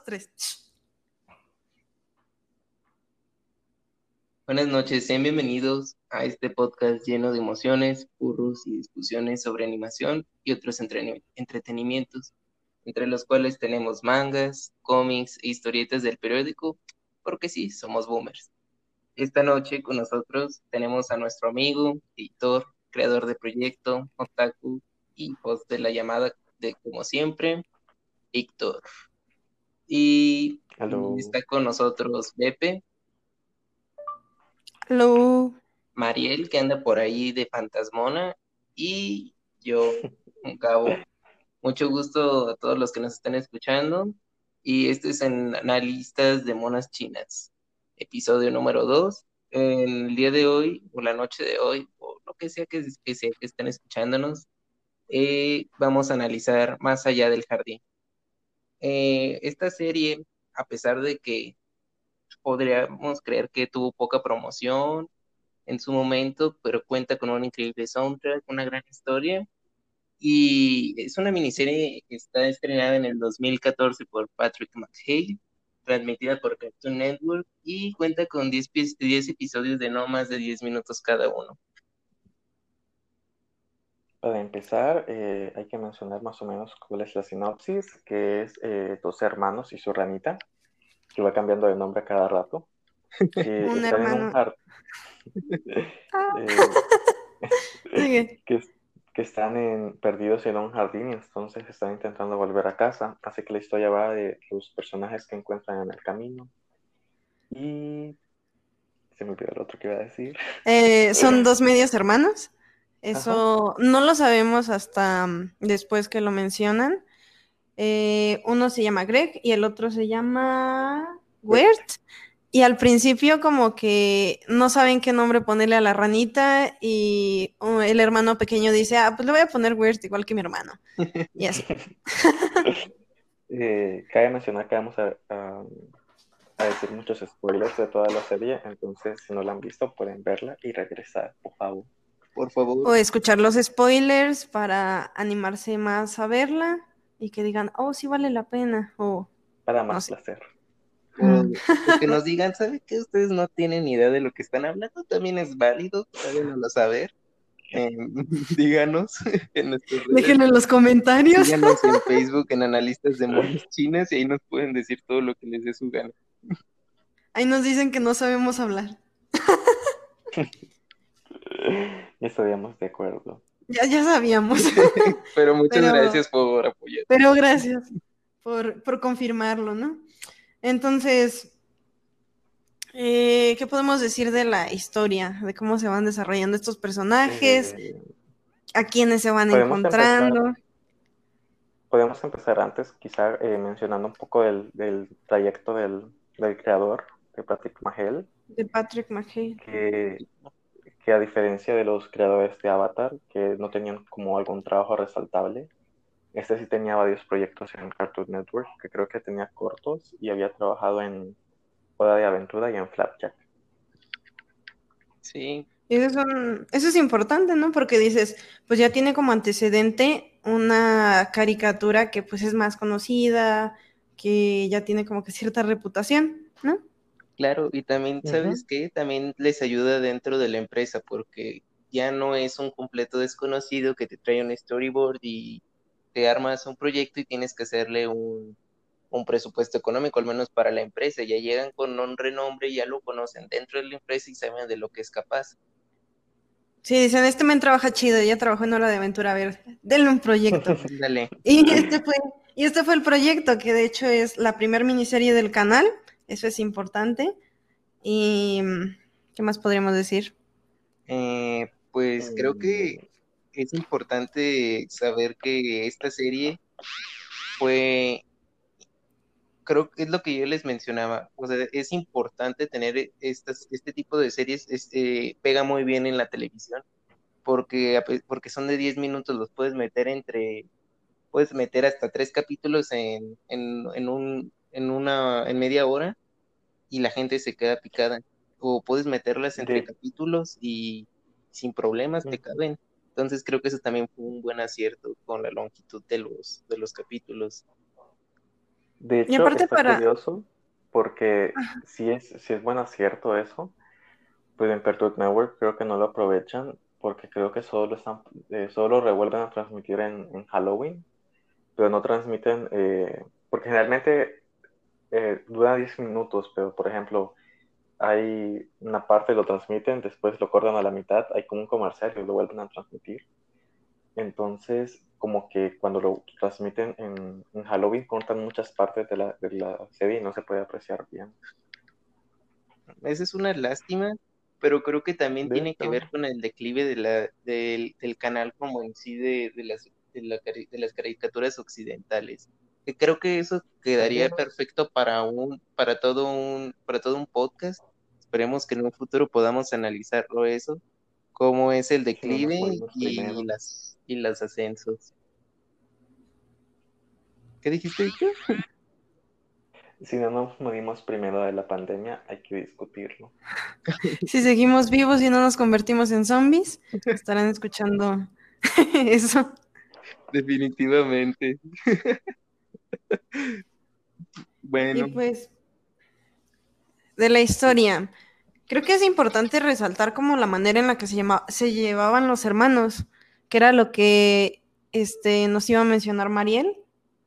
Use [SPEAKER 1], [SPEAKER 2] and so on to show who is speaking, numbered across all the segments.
[SPEAKER 1] tres.
[SPEAKER 2] Buenas noches, sean bienvenidos a este podcast lleno de emociones, burros y discusiones sobre animación y otros entretenimientos, entre los cuales tenemos mangas, cómics e historietas del periódico, porque sí, somos boomers. Esta noche con nosotros tenemos a nuestro amigo, editor, creador de proyecto, otaku y host de la llamada de como siempre, Víctor. Y está con nosotros Bepe.
[SPEAKER 1] Hello.
[SPEAKER 2] Mariel, que anda por ahí de fantasmona. Y yo, un cabo. Mucho gusto a todos los que nos están escuchando. Y este es en Analistas de Monas Chinas, episodio número 2. El día de hoy, o la noche de hoy, o lo que sea que, que, sea que estén escuchándonos, eh, vamos a analizar Más allá del jardín. Eh, esta serie, a pesar de que podríamos creer que tuvo poca promoción en su momento, pero cuenta con un increíble soundtrack, una gran historia. Y es una miniserie que está estrenada en el 2014 por Patrick McHale, transmitida por Cartoon Network y cuenta con 10, 10 episodios de no más de 10 minutos cada uno.
[SPEAKER 3] Para empezar, eh, hay que mencionar más o menos cuál es la sinopsis, que es eh, dos hermanos y su ranita, que va cambiando de nombre cada rato.
[SPEAKER 1] un hermano.
[SPEAKER 3] Ah. Eh, que, que, están en, perdidos en un jardín y entonces están intentando volver a casa. Así que la historia va de los personajes que encuentran en el camino. Y se me olvidó el otro que iba a decir.
[SPEAKER 1] ¿Son dos medios hermanos? Eso no lo sabemos hasta mm, después que lo mencionan. Eh, uno se llama Greg y el otro se llama Wirt. Y al principio como que no saben qué nombre ponerle a la ranita y uh, el hermano pequeño dice, ah, pues le voy a poner Wirt igual que mi hermano. Y así.
[SPEAKER 3] eh, cabe mencionar que vamos a, a, decir muchos spoilers de toda la serie, entonces si no la han visto pueden verla y regresar, por favor
[SPEAKER 2] por favor.
[SPEAKER 1] O escuchar los spoilers para animarse más a verla y que digan, oh, sí vale la pena. O,
[SPEAKER 3] para más placer.
[SPEAKER 2] que nos digan, ¿sabe que ustedes no tienen idea de lo que están hablando? También es válido, lo saber. Eh, díganos
[SPEAKER 1] en nuestros Déjenlo en los comentarios.
[SPEAKER 2] Díganos en Facebook en Analistas de Monos Chinas y ahí nos pueden decir todo lo que les dé su gana.
[SPEAKER 1] Ahí nos dicen que no sabemos hablar.
[SPEAKER 3] Estaríamos de acuerdo.
[SPEAKER 1] Ya, ya sabíamos.
[SPEAKER 2] pero muchas gracias por apoyar.
[SPEAKER 1] Pero gracias por, por confirmarlo, ¿no? Entonces, eh, ¿qué podemos decir de la historia? De cómo se van desarrollando estos personajes, eh, a quiénes se van encontrando.
[SPEAKER 3] podemos empezar antes, quizá eh, mencionando un poco del, del trayecto del, del, creador, de Patrick Mahel.
[SPEAKER 1] De Patrick Mahale.
[SPEAKER 3] Que que a diferencia de los creadores de Avatar, que no tenían como algún trabajo resaltable, este sí tenía varios proyectos en Cartoon Network, que creo que tenía cortos y había trabajado en Hora de Aventura y en Flapjack.
[SPEAKER 2] Sí.
[SPEAKER 1] Eso es, eso es importante, ¿no? Porque dices, pues ya tiene como antecedente una caricatura que pues es más conocida, que ya tiene como que cierta reputación, ¿no?
[SPEAKER 2] Claro, y también, ¿sabes qué? También les ayuda dentro de la empresa porque ya no es un completo desconocido que te trae un storyboard y te armas un proyecto y tienes que hacerle un, presupuesto económico, al menos para la empresa. Ya llegan con un renombre, ya lo conocen dentro de la empresa y saben de lo que es capaz.
[SPEAKER 1] Sí, dicen, este men trabaja chido, ya trabajó en Hora de Aventura, a ver, denle un proyecto.
[SPEAKER 2] Dale.
[SPEAKER 1] Y este, fue, y este fue el proyecto, que de hecho es la primer miniserie del canal, eso es importante. ¿Y qué más podríamos decir?
[SPEAKER 2] Eh, pues creo que es importante saber que esta serie fue, creo que es lo que yo les mencionaba, o sea, es importante tener estas, este tipo de series, este, pega muy bien en la televisión, porque, porque son de 10 minutos, los puedes meter entre, puedes meter hasta tres capítulos en, en, en, un, en, una, en media hora y la gente se queda picada. O puedes meterlas entre capítulos y sin problemas te caben. Entonces creo que eso también fue un buen acierto con la longitud de los, de los capítulos.
[SPEAKER 3] De hecho, es curioso porque si es, si es buen acierto eso, pues en Cartoon Network creo que no lo aprovechan porque creo que solo están, eh, solo revuelven a transmitir en, Halloween, pero no transmiten, eh, porque generalmente eh, dura 10 minutos, pero por ejemplo, hay una parte lo transmiten, después lo cortan a la mitad, hay como un comercial y lo vuelven a transmitir. Entonces, como que cuando lo transmiten en, Halloween, cortan muchas partes de la, de la serie y no se puede apreciar bien.
[SPEAKER 2] Esa es una lástima, pero creo que también tiene que ver con el declive de la, del, canal como en sí de, las, de, las caricaturas occidentales. Que creo que eso quedaría perfecto para un, para todo un, para todo un podcast. Esperemos que en un futuro podamos analizarlo eso, cómo es el declive y las y los ascensos. ¿Qué dijiste?
[SPEAKER 3] Si no nos morimos primero de la pandemia, hay que discutirlo.
[SPEAKER 1] Si seguimos vivos y no nos convertimos en zombies, estarán escuchando eso.
[SPEAKER 2] Definitivamente.
[SPEAKER 1] Bueno. Y pues, de la historia, creo que es importante resaltar como la manera en la que se, se llevaban los hermanos, que era lo que este, nos iba a mencionar Mariel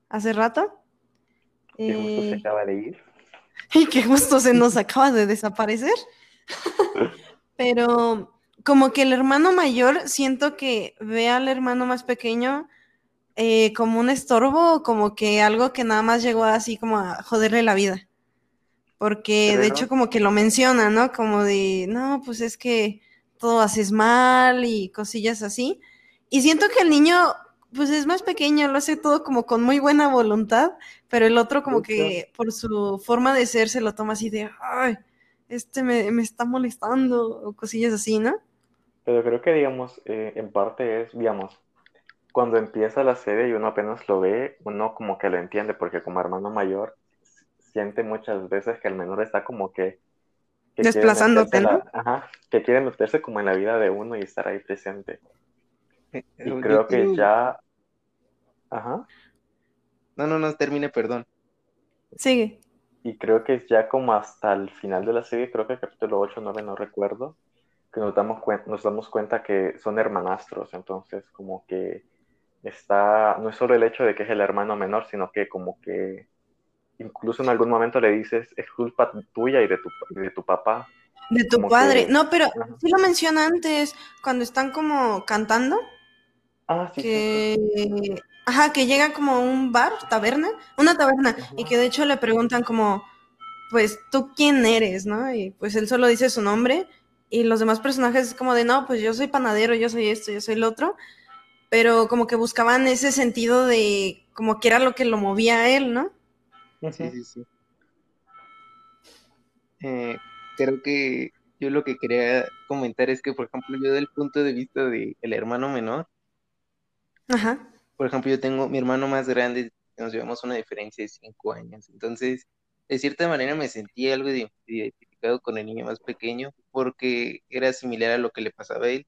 [SPEAKER 1] hace rato.
[SPEAKER 3] Qué gusto se eh, acaba de ir.
[SPEAKER 1] Y qué gusto se nos acaba de desaparecer. Pero como que el hermano mayor siento que ve al hermano más pequeño eh, como un estorbo, como que algo que nada más llegó así como a joderle la vida. Porque de hecho como que lo menciona, ¿no? Como de, no, pues es que todo haces mal y cosillas así. Y siento que el niño pues es más pequeño, lo hace todo como con muy buena voluntad, pero el otro como que por su forma de ser se lo toma así de, ay, este me, está molestando o cosillas así, ¿no?
[SPEAKER 3] Pero creo que, digamos, eh, en parte es, digamos, cuando empieza la serie y uno apenas lo ve, uno como que lo entiende, porque como hermano mayor siente muchas veces que el menor está como que...
[SPEAKER 1] Desplazándote, ¿no?
[SPEAKER 3] ajá, que quiere meterse como en la vida de uno y estar ahí presente. Eh, y creo que ya Ajá.
[SPEAKER 2] No, no, no, termine, perdón.
[SPEAKER 1] Sigue.
[SPEAKER 3] Y creo que es ya como hasta el final de la serie, creo que el capítulo 8 9, no recuerdo, que nos damos, nos damos cuenta que son hermanastros, entonces como que está, no es solo el hecho de que es el hermano menor, sino que como que incluso en algún momento le dices, es culpa tuya y de tu, de tu papá.
[SPEAKER 1] De tu padre. No, pero sí lo menciona antes, cuando están como cantando.
[SPEAKER 3] Ah, sí.
[SPEAKER 1] Que... Ajá, que llega como a un bar, taberna, una taberna, y que de hecho le preguntan como, pues, ¿tú quién eres? ¿No? Y pues él solo dice su nombre, y los demás personajes es como de, no, pues yo soy panadero, yo soy esto, yo soy el otro, pero como que buscaban ese sentido de como que era lo que lo movía a él, ¿no?
[SPEAKER 2] Sí, sí, sí. Eh, creo que yo lo que quería comentar es que, por ejemplo, yo del punto de vista del el hermano menor,
[SPEAKER 1] Ajá
[SPEAKER 2] por ejemplo, yo tengo mi hermano más grande, nos llevamos una diferencia de cinco años, entonces, de cierta manera me sentí algo identificado con el niño más pequeño porque era similar a lo que le pasaba a él.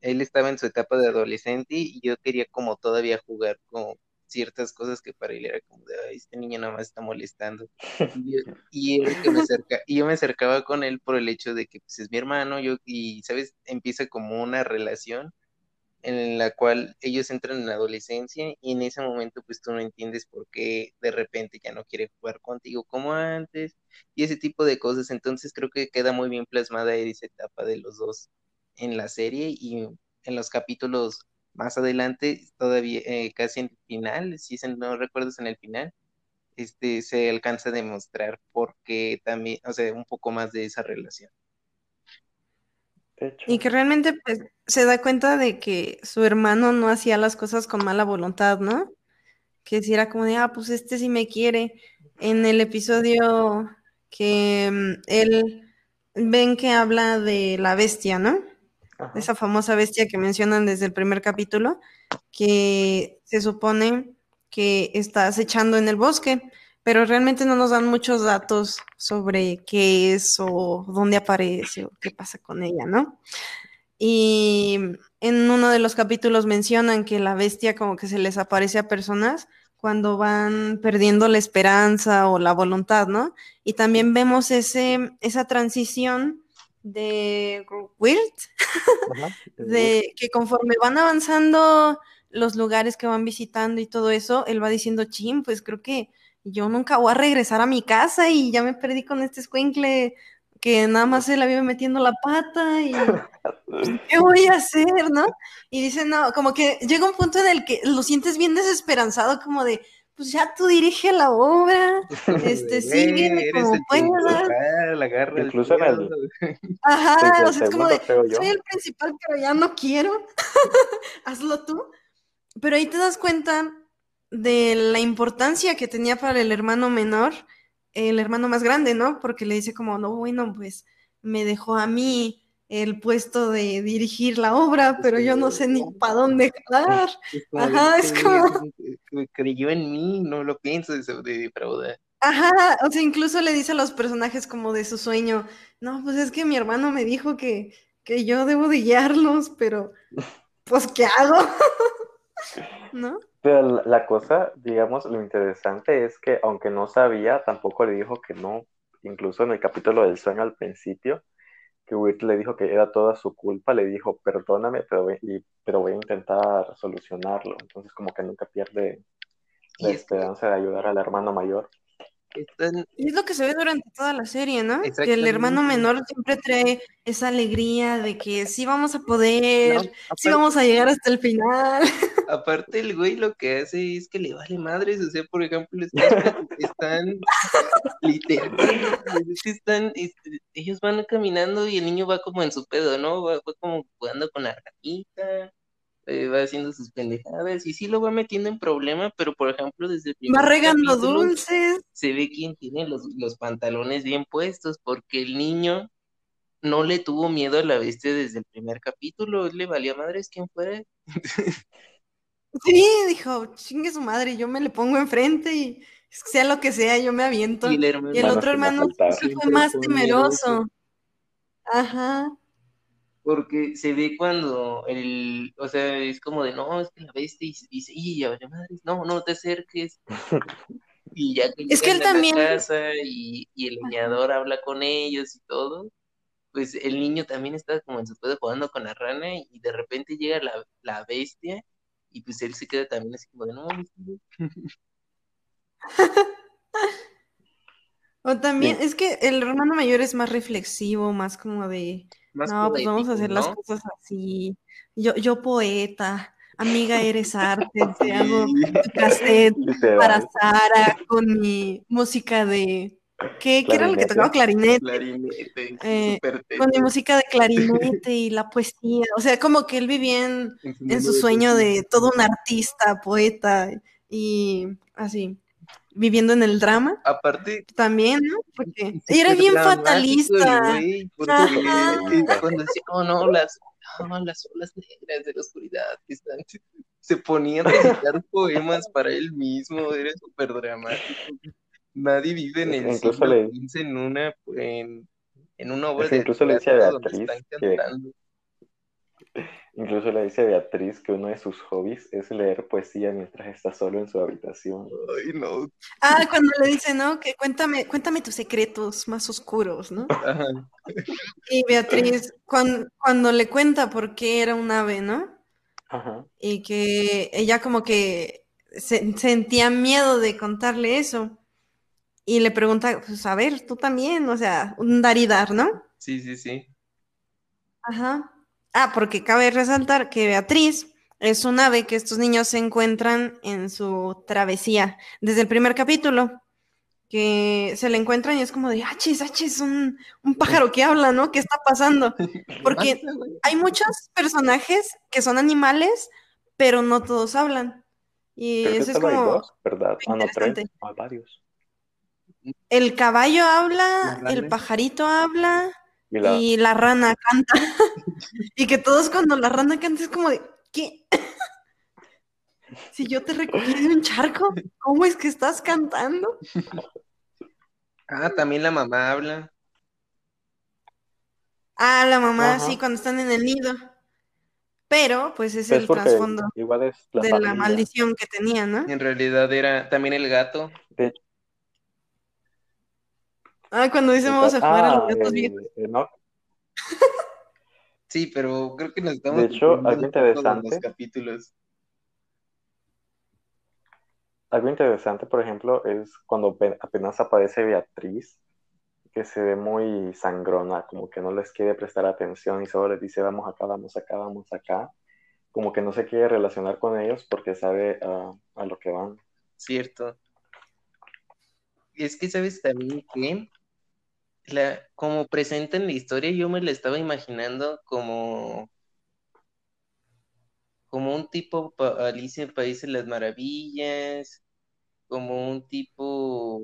[SPEAKER 2] Él estaba en su etapa de adolescente y yo quería como todavía jugar con ciertas cosas que para él era como de, Ay, este niño nada más está molestando. Y, yo, que me y yo me acercaba con él por el hecho de que pues, es mi hermano, yo, y, ¿sabes? Empieza como una relación en la cual ellos entran en la adolescencia y en ese momento pues tú no entiendes por qué de repente ya no quiere jugar contigo como antes y ese tipo de cosas. Entonces creo que queda muy bien plasmada esa etapa de los dos en la serie y en los capítulos más adelante, todavía eh, casi en el final, si no recuerdas en el final, este se alcanza a demostrar porque también, o sea, un poco más de esa relación.
[SPEAKER 1] Y que realmente pues, se da cuenta de que su hermano no hacía las cosas con mala voluntad, ¿no? Que si era como de, ah, pues este sí me quiere. En el episodio que mm, él ven que habla de la bestia, ¿no? Esa famosa bestia que mencionan desde el primer capítulo, que se supone que está acechando en el bosque pero realmente no nos dan muchos datos sobre qué es o dónde aparece o qué pasa con ella, ¿no? Y en uno de los capítulos mencionan que la bestia como que se les aparece a personas cuando van perdiendo la esperanza o la voluntad, ¿no? Y también vemos ese, esa transición de Wirt, de que conforme van avanzando los lugares que van visitando y todo eso, él va diciendo, chim, pues creo que yo nunca voy a regresar a mi casa y ya me perdí con este escuincle que nada más se la vive metiendo la pata y pues, ¿qué voy a hacer, no? Y dice, no, como que llega un punto en el que lo sientes bien desesperanzado, como de, pues ya tú dirige la obra, este, sigue como puedas.
[SPEAKER 3] La Incluso en el...
[SPEAKER 1] Ajá, o sea, es como de, soy el principal, pero ya no quiero, hazlo tú. Pero ahí te das cuenta de la importancia que tenía para el hermano menor, el hermano más grande, ¿no? Porque le dice como, no, bueno, pues me dejó a mí el puesto de dirigir la obra, pero yo no sé ni para dónde jalar. Ajá, es como...
[SPEAKER 2] Creyó en mí, no lo pienso de, de defraudar.
[SPEAKER 1] Ajá, o sea, incluso le dice a los personajes como de su sueño, no, pues es que mi hermano me dijo que, que yo debo de guiarlos, pero pues ¿qué hago? ¿No?
[SPEAKER 3] Pero la cosa, digamos, lo interesante es que aunque no sabía, tampoco le dijo que no, incluso en el capítulo del sueño al principio, que Wirt le dijo que era toda su culpa, le dijo, perdóname, pero, pero voy a intentar solucionarlo. Entonces como que nunca pierde la esperanza de ayudar al hermano mayor.
[SPEAKER 1] Y es lo que se ve durante toda la serie, ¿no? Que el hermano menor siempre trae esa alegría de que sí vamos a poder, sí vamos a llegar hasta el final.
[SPEAKER 2] Aparte, el güey lo que hace es que le vale madres, o sea, por ejemplo, están, están literalmente, están, este, ellos van caminando y el niño va como en su pedo, ¿no? Va, como jugando con la ranita, eh, va haciendo sus pendejadas y sí lo va metiendo en problema, pero por ejemplo desde el
[SPEAKER 1] primer Va regando dulces.
[SPEAKER 2] Se ve quién tiene los, los pantalones bien puestos, porque el niño no le tuvo miedo a la bestia desde el primer capítulo, le valía madres quién fuera.
[SPEAKER 1] Sí, dijo, chingue su madre, yo me le pongo enfrente y sea lo que sea, yo me aviento. Y el, otro hermano fue más temeroso. Ajá
[SPEAKER 2] porque se ve cuando el, o sea, es como de, no, es que la bestia y dice, y ya madre, no, no te acerques. Y ya que
[SPEAKER 1] es que él también...
[SPEAKER 2] la casa y, y, el leñador habla con ellos y todo, pues el niño también está como en su pedo jugando con la rana y de repente llega la, la bestia y pues él se queda también así como de, no,
[SPEAKER 1] O también, es que el hermano mayor es más reflexivo, más como de, no, pues vamos a hacer las cosas así. Yo, yo poeta, amiga eres arte, te hago tu cassette para Sara con mi música de ¿Qué, ¿qué era lo que tocaba? Clarinete.
[SPEAKER 2] Clarinete.
[SPEAKER 1] Eh, con mi música de clarinete y la poesía. O sea, como que él vivía en, en su sueño de todo un artista, poeta y así viviendo en el drama.
[SPEAKER 2] Aparte.
[SPEAKER 1] También, ¿no? Porque era bien fatalista.
[SPEAKER 2] cuando decía, oh no, las, las olas negras de la oscuridad se ponían a recitar poemas para él mismo, era súper dramático. Nadie vive en el
[SPEAKER 3] incluso siglo
[SPEAKER 2] en una, en, en una obra de
[SPEAKER 3] incluso le decía a Beatriz que, Incluso le dice a Beatriz que uno de sus hobbies es leer poesía mientras está solo en su habitación.
[SPEAKER 2] Ay, no.
[SPEAKER 1] Ah, cuando le dice, ¿no? Que cuéntame, cuéntame tus secretos más oscuros, ¿no? Ajá. Y Beatriz, cuando, cuando le cuenta por qué era un ave, ¿no? Ajá. Y que ella como que sentía miedo de contarle eso. Y le pregunta, pues a ver, tú también, o sea, un dar y dar, ¿no?
[SPEAKER 2] Sí, sí, sí.
[SPEAKER 1] Ajá. Ah, porque cabe resaltar que Beatriz es un ave que estos niños se encuentran en su travesía desde el primer capítulo, que se le encuentran y es como de, achis, achis, un, un pájaro que habla, ¿no? ¿Qué está pasando? Porque hay muchos personajes que son animales, pero no todos hablan. Y eso es como...
[SPEAKER 3] ¿verdad? Ah, no, tres, varios.
[SPEAKER 1] El caballo habla, el pajarito habla, y la, rana canta. y que todos cuando la rana canta es como de, ¿qué? si yo te recogí de un charco, ¿cómo es que estás cantando?
[SPEAKER 2] Ah, también la mamá habla.
[SPEAKER 1] Ah, la mamá, sí, cuando están en el nido. Pero, pues es el trasfondo de la maldición que tenía, ¿no?
[SPEAKER 2] En realidad era también el gato.
[SPEAKER 1] Ah, cuando dice vamos a jugar a los gatos viejos.
[SPEAKER 2] sí, pero creo que nos estamos.
[SPEAKER 3] De hecho, algo interesante.
[SPEAKER 2] Los capítulos.
[SPEAKER 3] Algo interesante, por ejemplo, es cuando apenas aparece Beatriz, que se ve muy sangrona, como que no les quiere prestar atención y solo les dice vamos acá, vamos acá, vamos acá. Como que no se quiere relacionar con ellos porque sabe a lo que van.
[SPEAKER 2] Cierto. Es que sabes también que la, como presentan la historia, yo me la estaba imaginando como como un tipo Alicia en País de las Maravillas, como un tipo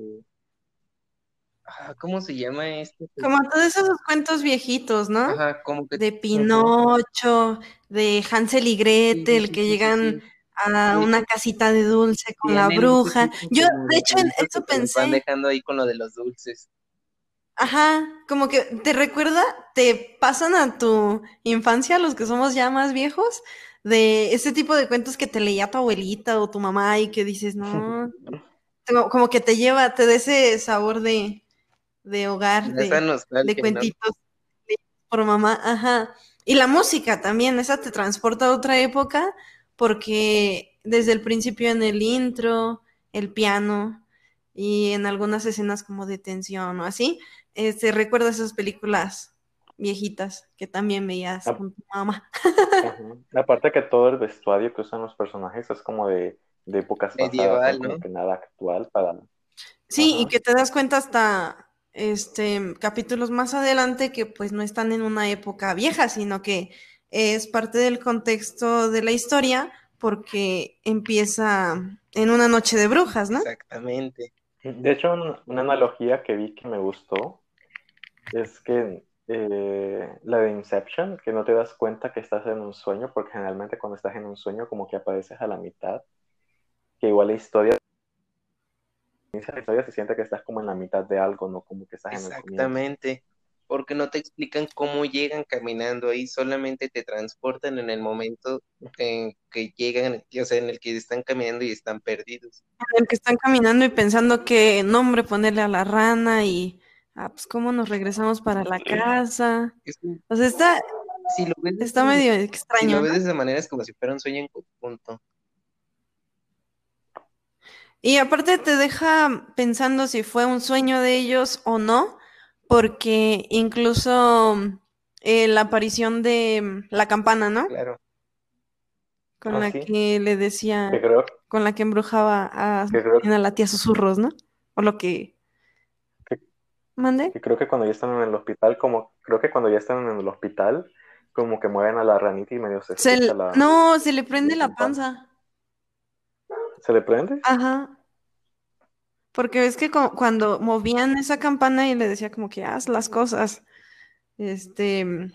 [SPEAKER 2] ¿cómo se llama este?
[SPEAKER 1] Como todos esos cuentos viejitos, ¿no?
[SPEAKER 2] Ajá, como que...
[SPEAKER 1] De Pinocho, de Hansel y Gretel, que llegan a una casita de dulce con la bruja. Yo, de hecho, en eso pensé.
[SPEAKER 2] Van dejando ahí con lo de los dulces.
[SPEAKER 1] Ajá, como que te recuerda, te pasan a tu infancia, los que somos ya más viejos, de ese tipo de cuentos que te leía tu abuelita o tu mamá y que dices, no, como que te lleva, te da ese sabor de, de hogar, de, de, cuentitos por mamá, ajá. Y la música también, esa te transporta a otra época porque desde el principio en el intro, el piano y en algunas escenas como de tensión o así, este, recuerda esas películas viejitas que también veías ah. con tu mamá.
[SPEAKER 3] Aparte que todo el vestuario que usan los personajes es como de, de épocas
[SPEAKER 2] pasadas, ¿no?
[SPEAKER 3] que nada actual para...
[SPEAKER 1] Sí, y que te das cuenta hasta este capítulos más adelante que pues no están en una época vieja, sino que es parte del contexto de la historia porque empieza en una noche de brujas, ¿no?
[SPEAKER 2] Exactamente.
[SPEAKER 3] De hecho, una analogía que vi que me gustó es que eh, la de Inception, que no te das cuenta que estás en un sueño, porque generalmente cuando estás en un sueño como que apareces a la mitad, que igual la historia, la historia se siente que estás como en la mitad de algo, no como que estás en el
[SPEAKER 2] Exactamente, porque no te explican cómo llegan caminando ahí, solamente te transportan en el momento en que llegan, o sea, en el que están caminando y están perdidos.
[SPEAKER 1] En el que están caminando y pensando qué nombre ponerle a la rana y ah, pues cómo nos regresamos para la casa. o sea, está, si lo ves está medio extraño. Si
[SPEAKER 2] lo ves de esa manera es como si fuera un sueño en conjunto.
[SPEAKER 1] Y aparte te deja pensando si fue un sueño de ellos o no, porque incluso eh, la aparición de la campana, ¿no?
[SPEAKER 2] Claro.
[SPEAKER 1] Con ah, la que le decía, con la que embrujaba a, a la tía susurros, ¿no? O lo que ¿Mande?
[SPEAKER 3] creo que cuando ya están en el hospital, como, creo que cuando ya están en el hospital, como que mueven a la ranita y medio
[SPEAKER 1] se, la... No, se le prende la panza.
[SPEAKER 3] ¿Se le prende?
[SPEAKER 1] Ajá. Porque ves que cuando movían esa campana y le decía como que haz las cosas, este,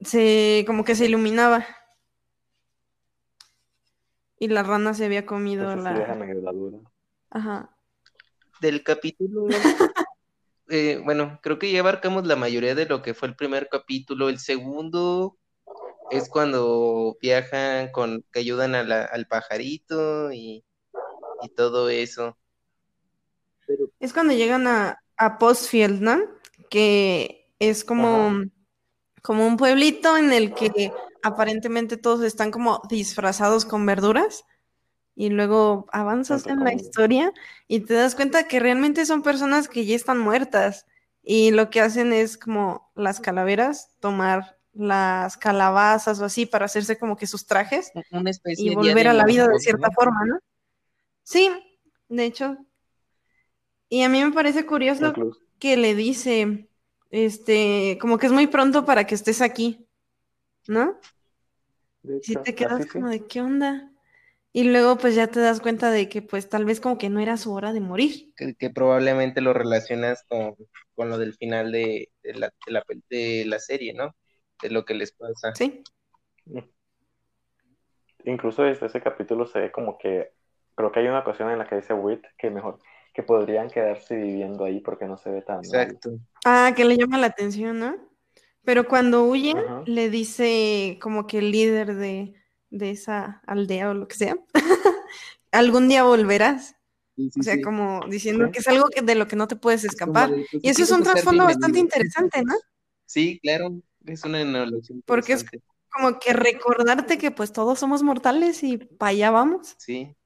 [SPEAKER 1] se, como que se iluminaba. Y la rana se había comido la... Ajá.
[SPEAKER 2] Del capítulo Eh, bueno, creo que ya abarcamos la mayoría de lo que fue el primer capítulo. El segundo es cuando viajan con, que ayudan al pajarito y, todo eso.
[SPEAKER 1] Es cuando llegan a, a Postfield, ¿no? Que es como, como un pueblito en el que aparentemente todos están como disfrazados con verduras y luego avanzas en la historia y te das cuenta que realmente son personas que ya están muertas y lo que hacen es como las calaveras, tomar las calabazas o así para hacerse como que sus trajes y volver a la vida de cierta forma, ¿no? Sí, de hecho. Y a mí me parece curioso que le dice, este, como que es muy pronto para que estés aquí, ¿no? si te quedas como de qué onda. Y luego pues ya te das cuenta de que pues tal vez como que no era su hora de morir.
[SPEAKER 2] Que, probablemente lo relacionas con, lo del final de, la, de, la, serie, ¿no? De lo que les pasa.
[SPEAKER 1] Sí.
[SPEAKER 3] Incluso desde ese capítulo se ve como que, creo que hay una ocasión en la que dice Witt que mejor, que podrían quedarse viviendo ahí porque no se ve tan
[SPEAKER 2] Exacto.
[SPEAKER 1] Ah, que le llama la atención, ¿no? Pero cuando huye, le dice como que el líder de, esa aldea o lo que sea, algún día volverás. o sea, como diciendo que es algo que, de lo que no te puedes escapar. Pues, y eso es un trasfondo bastante interesante, ¿no?
[SPEAKER 2] Sí, claro, es una
[SPEAKER 1] analogía. Porque es como que recordarte que pues todos somos mortales y para allá vamos.
[SPEAKER 2] Sí.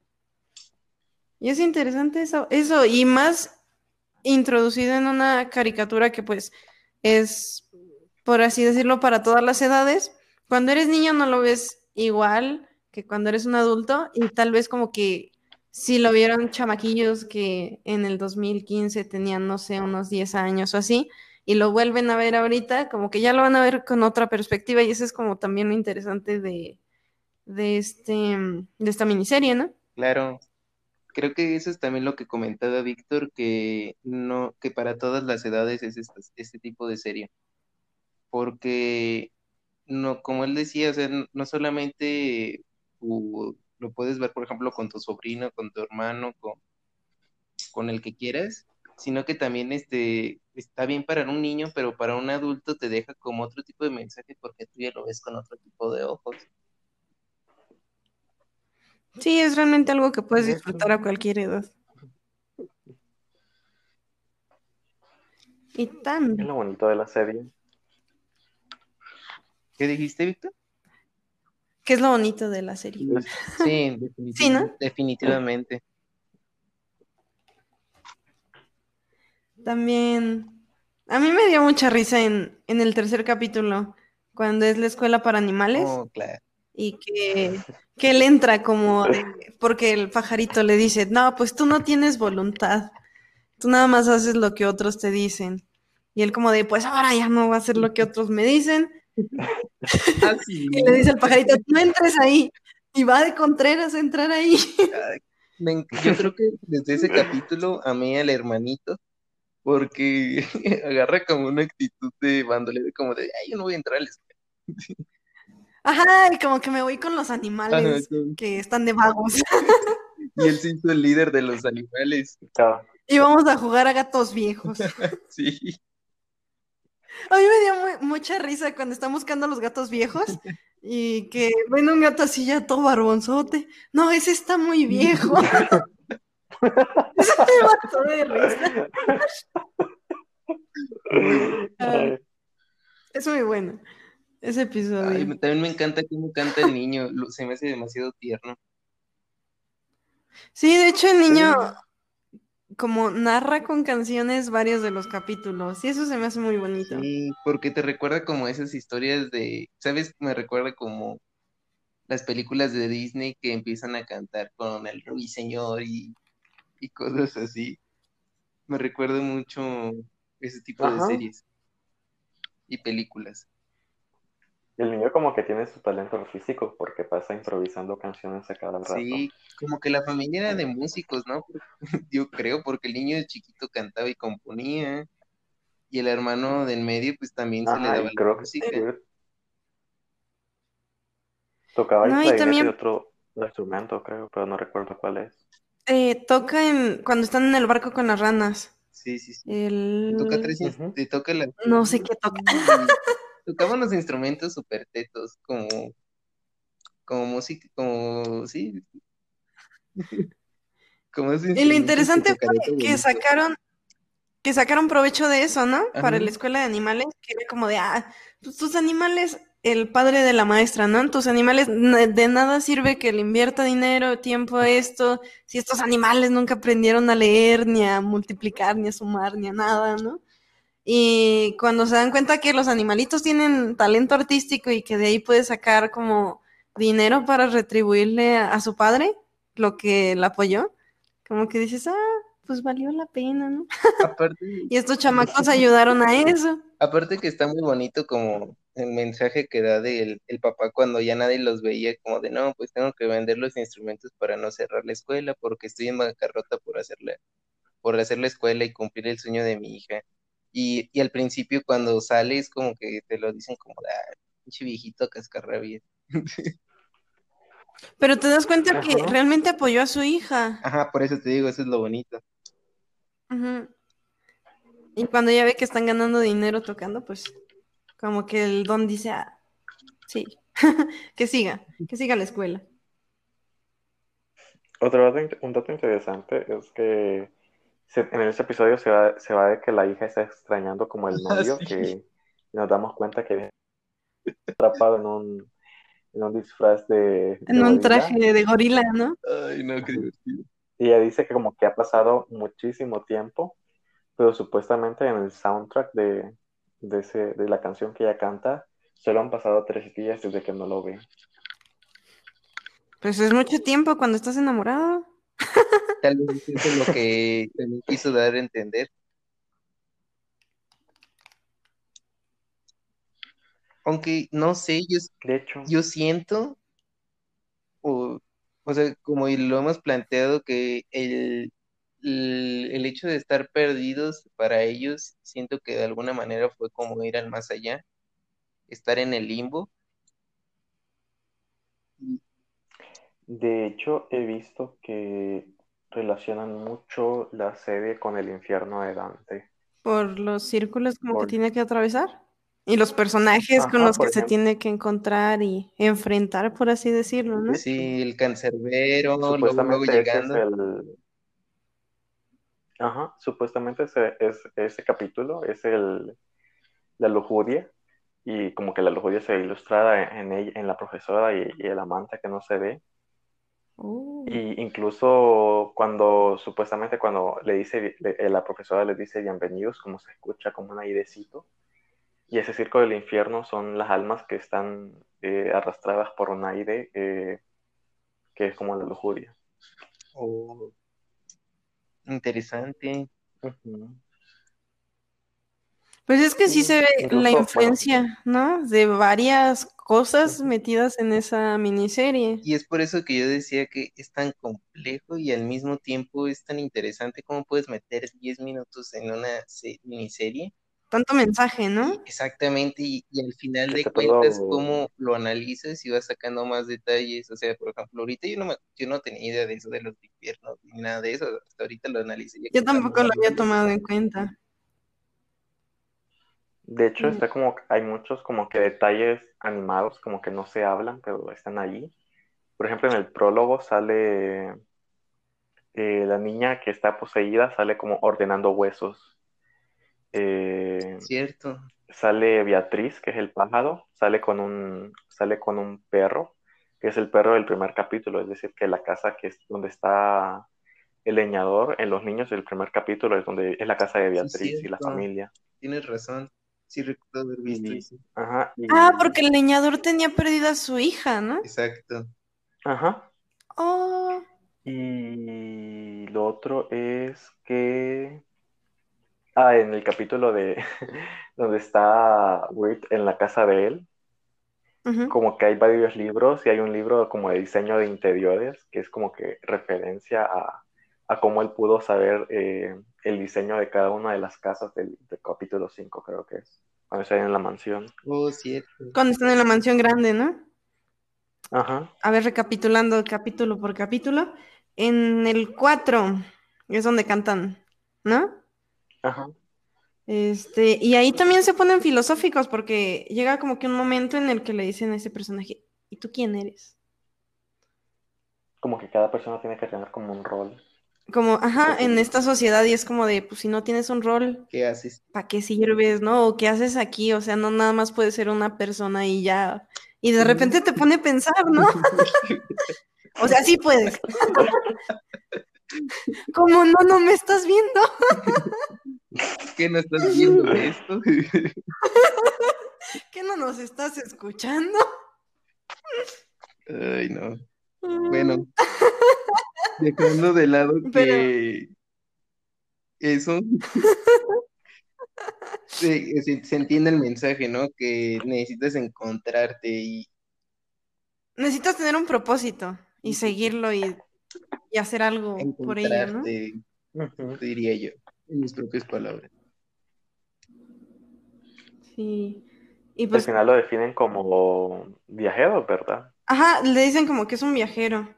[SPEAKER 1] Y es interesante eso, eso, y más introducido en una caricatura que pues es, por así decirlo, para todas las edades. Cuando eres niño no lo ves igual que cuando eres un adulto y tal vez como que si lo vieron chamaquillos que en el 2015 tenían, no sé, unos 10 años o así, y lo vuelven a ver ahorita, como que ya lo van a ver con otra perspectiva y eso es como también lo interesante de, de, este, de esta miniserie, ¿no?
[SPEAKER 2] Claro, creo que eso es también lo que comentaba Víctor, que no, que para todas las edades es este, este tipo de serie. Porque no, como él decía, o sea, no solamente lo puedes ver, por ejemplo, con tu sobrino, con tu hermano, con, con el que quieras, sino que también este, está bien para un niño, pero para un adulto te deja como otro tipo de mensaje porque tú ya lo ves con otro tipo de ojos.
[SPEAKER 1] Sí, es realmente algo que puedes disfrutar a cualquier edad. Y tan.
[SPEAKER 3] Es lo bonito de la serie.
[SPEAKER 2] ¿Qué dijiste, Víctor?
[SPEAKER 1] ¿Qué es lo bonito de la serie?
[SPEAKER 2] Sí, definitivamente.
[SPEAKER 1] También. A mí me dio mucha risa en, en el tercer capítulo, cuando es la escuela para animales.
[SPEAKER 2] Oh, claro
[SPEAKER 1] y que, que él entra como porque el pajarito le dice, no, pues tú no tienes voluntad, tú nada más haces lo que otros te dicen. Y él como de, pues ahora ya no voy a hacer lo que otros me dicen. Y le dice al pajarito, no entres ahí. Y va de Contreras a entrar ahí.
[SPEAKER 2] yo creo que desde ese capítulo amé al hermanito porque agarra como una actitud de bandolero, como de, ay, yo no voy a entrar a la escuela.
[SPEAKER 1] Ajá, y como que me voy con los animales que están de vagos.
[SPEAKER 2] Y él se hizo el líder de los animales.
[SPEAKER 1] Y vamos a jugar a gatos viejos.
[SPEAKER 2] sí.
[SPEAKER 1] A mí me dio mucha risa cuando están buscando a los gatos viejos y que ven un gato así ya todo barbonzote. No, ese está muy viejo. Eso me mató de risa. es muy bueno. Ese episodio.
[SPEAKER 2] también me encanta cómo canta el niño, se me hace demasiado tierno.
[SPEAKER 1] Sí, de hecho el niño como narra con canciones varios de los capítulos y eso se me hace muy bonito.
[SPEAKER 2] Sí, porque te recuerda como esas historias de, ¿sabes? Me recuerda como las películas de Disney que empiezan a cantar con el ruiseñor y, y cosas así. Me recuerda mucho ese tipo de series y películas
[SPEAKER 3] el niño como que tiene su talento físico porque pasa improvisando canciones a cada rato.
[SPEAKER 2] Sí, como que la familia era de músicos, ¿no? Yo creo, porque el niño de chiquito cantaba y componía. Y el hermano del medio, pues también se le daba
[SPEAKER 3] creo
[SPEAKER 2] la
[SPEAKER 3] música. Que sí. Tocaba no, el también... otro instrumento, creo, pero no recuerdo cuál es.
[SPEAKER 1] Eh, toca en, cuando están en el barco con las ranas.
[SPEAKER 2] Sí, sí, sí.
[SPEAKER 1] El...
[SPEAKER 2] Toca tres, te toca la...
[SPEAKER 1] No sé qué toca.
[SPEAKER 2] tocaban los instrumentos súper tetos, como, como música, como, sí.
[SPEAKER 1] como y lo interesante fue que sacaron, que sacaron provecho de eso, ¿no? Para la escuela de animales, que era como de, ah, pues tus animales, el padre de la maestra, ¿no? Tus animales, de nada sirve que le invierta dinero, tiempo a esto, si estos animales nunca aprendieron a leer, ni a multiplicar, ni a sumar, ni a nada, ¿no? Y cuando se dan cuenta que los animalitos tienen talento artístico y que de ahí puede sacar como dinero para retribuirle a, su padre lo que le apoyó, como que dices, ah, pues valió la pena, ¿no? y estos chamacos ayudaron a eso.
[SPEAKER 2] Aparte que está muy bonito como el mensaje que da del el papá cuando ya nadie los veía, como de no, pues tengo que vender los instrumentos para no cerrar la escuela, porque estoy en bancarrota por hacerle, por hacer la escuela y cumplir el sueño de mi hija. Y, y al principio cuando sales como que te lo dicen como, ah, pinche viejito cascarrabia.
[SPEAKER 1] Pero te das cuenta que realmente apoyó a su hija.
[SPEAKER 2] Ajá, por eso te digo, eso es lo bonito.
[SPEAKER 1] Y cuando ya ve que están ganando dinero tocando, pues Como que el don dice, ah, sí, que siga, que siga la escuela.
[SPEAKER 3] Otro dato, un dato interesante es que en ese episodio se va, se va de que la hija está extrañando como el ah, novio, que nos damos cuenta que está atrapado en un, en un disfraz de...
[SPEAKER 1] En un traje de gorila, ¿no?
[SPEAKER 2] Ay, no, qué divertido.
[SPEAKER 3] Y ella dice que como que ha pasado muchísimo tiempo, pero supuestamente en el soundtrack de, de, ese, de la canción que ella canta, solo han pasado tres días desde que no lo ve.
[SPEAKER 1] Pues es mucho tiempo cuando estás enamorado.
[SPEAKER 2] Tal vez eso es lo que me quiso dar a entender. Aunque no sé, yo, yo siento, o, o sea, como lo hemos planteado, que el, el, hecho de estar perdidos para ellos, siento que de alguna manera fue como ir al más allá, estar en el limbo.
[SPEAKER 3] De hecho, he visto que relacionan mucho la serie con el infierno de Dante.
[SPEAKER 1] Por los círculos como que tiene que atravesar. Y los personajes con los que se tiene que encontrar y enfrentar, por así decirlo, ¿no?
[SPEAKER 2] Sí, el cancerbero, luego llegando.
[SPEAKER 3] Ajá, supuestamente ese, es, ese capítulo es el, la lujuria y como que la lujuria se ve ilustrada en, en la profesora y, el amante que no se ve. Oh. Y incluso cuando, supuestamente cuando le dice, eh, la profesora le dice bienvenidos, como se escucha como un airecito. Y ese circo del infierno son las almas que están eh, arrastradas por un aire eh, que es como la lujuria.
[SPEAKER 2] Oh. Interesante.
[SPEAKER 1] Pues es que sí se ve la influencia, ¿no? De varias cosas metidas en esa miniserie.
[SPEAKER 2] Y es por eso que yo decía que es tan complejo y al mismo tiempo es tan interesante cómo puedes meter 10 minutos en una miniserie
[SPEAKER 1] tanto mensaje, ¿no?
[SPEAKER 2] Exactamente, y, al final de cuentas, cómo lo analizas y vas sacando más detalles. O sea, por ejemplo, ahorita yo no, yo no tenía idea de eso de los infiernos ni nada de eso, hasta ahorita lo analicé.
[SPEAKER 1] Yo tampoco lo había tomado en cuenta.
[SPEAKER 3] De hecho, está como, hay muchos como que detalles animados, como que no se hablan, pero están allí. Por ejemplo, en el prólogo sale eh, la niña que está poseída, sale como ordenando huesos eh,
[SPEAKER 2] Cierto.
[SPEAKER 3] Sale Beatriz, que es el pájaro, sale con un, sale con un perro, que es el perro del primer capítulo, es decir, que la casa que es donde está el leñador en los niños del primer capítulo es donde es la casa de Beatriz y la familia.
[SPEAKER 2] Tienes razón. Sí recuerdo haber visto
[SPEAKER 3] Ajá,
[SPEAKER 1] Ah, porque el leñador tenía perdida a su hija, ¿no?
[SPEAKER 2] Exacto.
[SPEAKER 3] Ajá.
[SPEAKER 1] Oh.
[SPEAKER 3] Y lo otro es que Ah, en el capítulo de donde está Wirt en la casa de él, como que hay varios libros y hay un libro como de diseño de interiores que es como que referencia a, cómo él pudo saber eh, el diseño de cada una de las casas del, capítulo 5, creo que es, cuando están en la mansión.
[SPEAKER 2] Oh, cierto.
[SPEAKER 1] Cuando están en la mansión grande, ¿no?
[SPEAKER 3] Ajá.
[SPEAKER 1] A ver, recapitulando capítulo por capítulo, en el 4 es donde cantan, ¿no?
[SPEAKER 3] Ajá.
[SPEAKER 1] Este, y ahí también se ponen filosóficos porque llega como que un momento en el que le dicen a ese personaje, ¿y tú quién eres?
[SPEAKER 3] Como que cada persona tiene que tener como un rol.
[SPEAKER 1] Como, ajá, en esta sociedad y es como de, pues si no tienes un rol,
[SPEAKER 2] ¿qué haces?
[SPEAKER 1] ¿Para qué sirves, no? ¿O qué haces aquí? O sea, no nada más puede ser una persona y ya. Y de repente te pone a pensar, ¿no? o sea, sí puedes. Como no, no me estás viendo.
[SPEAKER 2] ¿Qué no estás viendo esto?
[SPEAKER 1] ¿Qué no nos estás escuchando?
[SPEAKER 2] Ay, no. Bueno, dejando de lado que eso se, se, entiende el mensaje, ¿no? Que necesitas encontrarte y
[SPEAKER 1] necesitas tener un propósito y seguirlo y y hacer algo por ella, ¿no?
[SPEAKER 2] Diría yo, en mis propias palabras.
[SPEAKER 1] Sí. Y pues,
[SPEAKER 3] Al final lo definen como viajero, ¿verdad?
[SPEAKER 1] Ajá, le dicen como que es un viajero.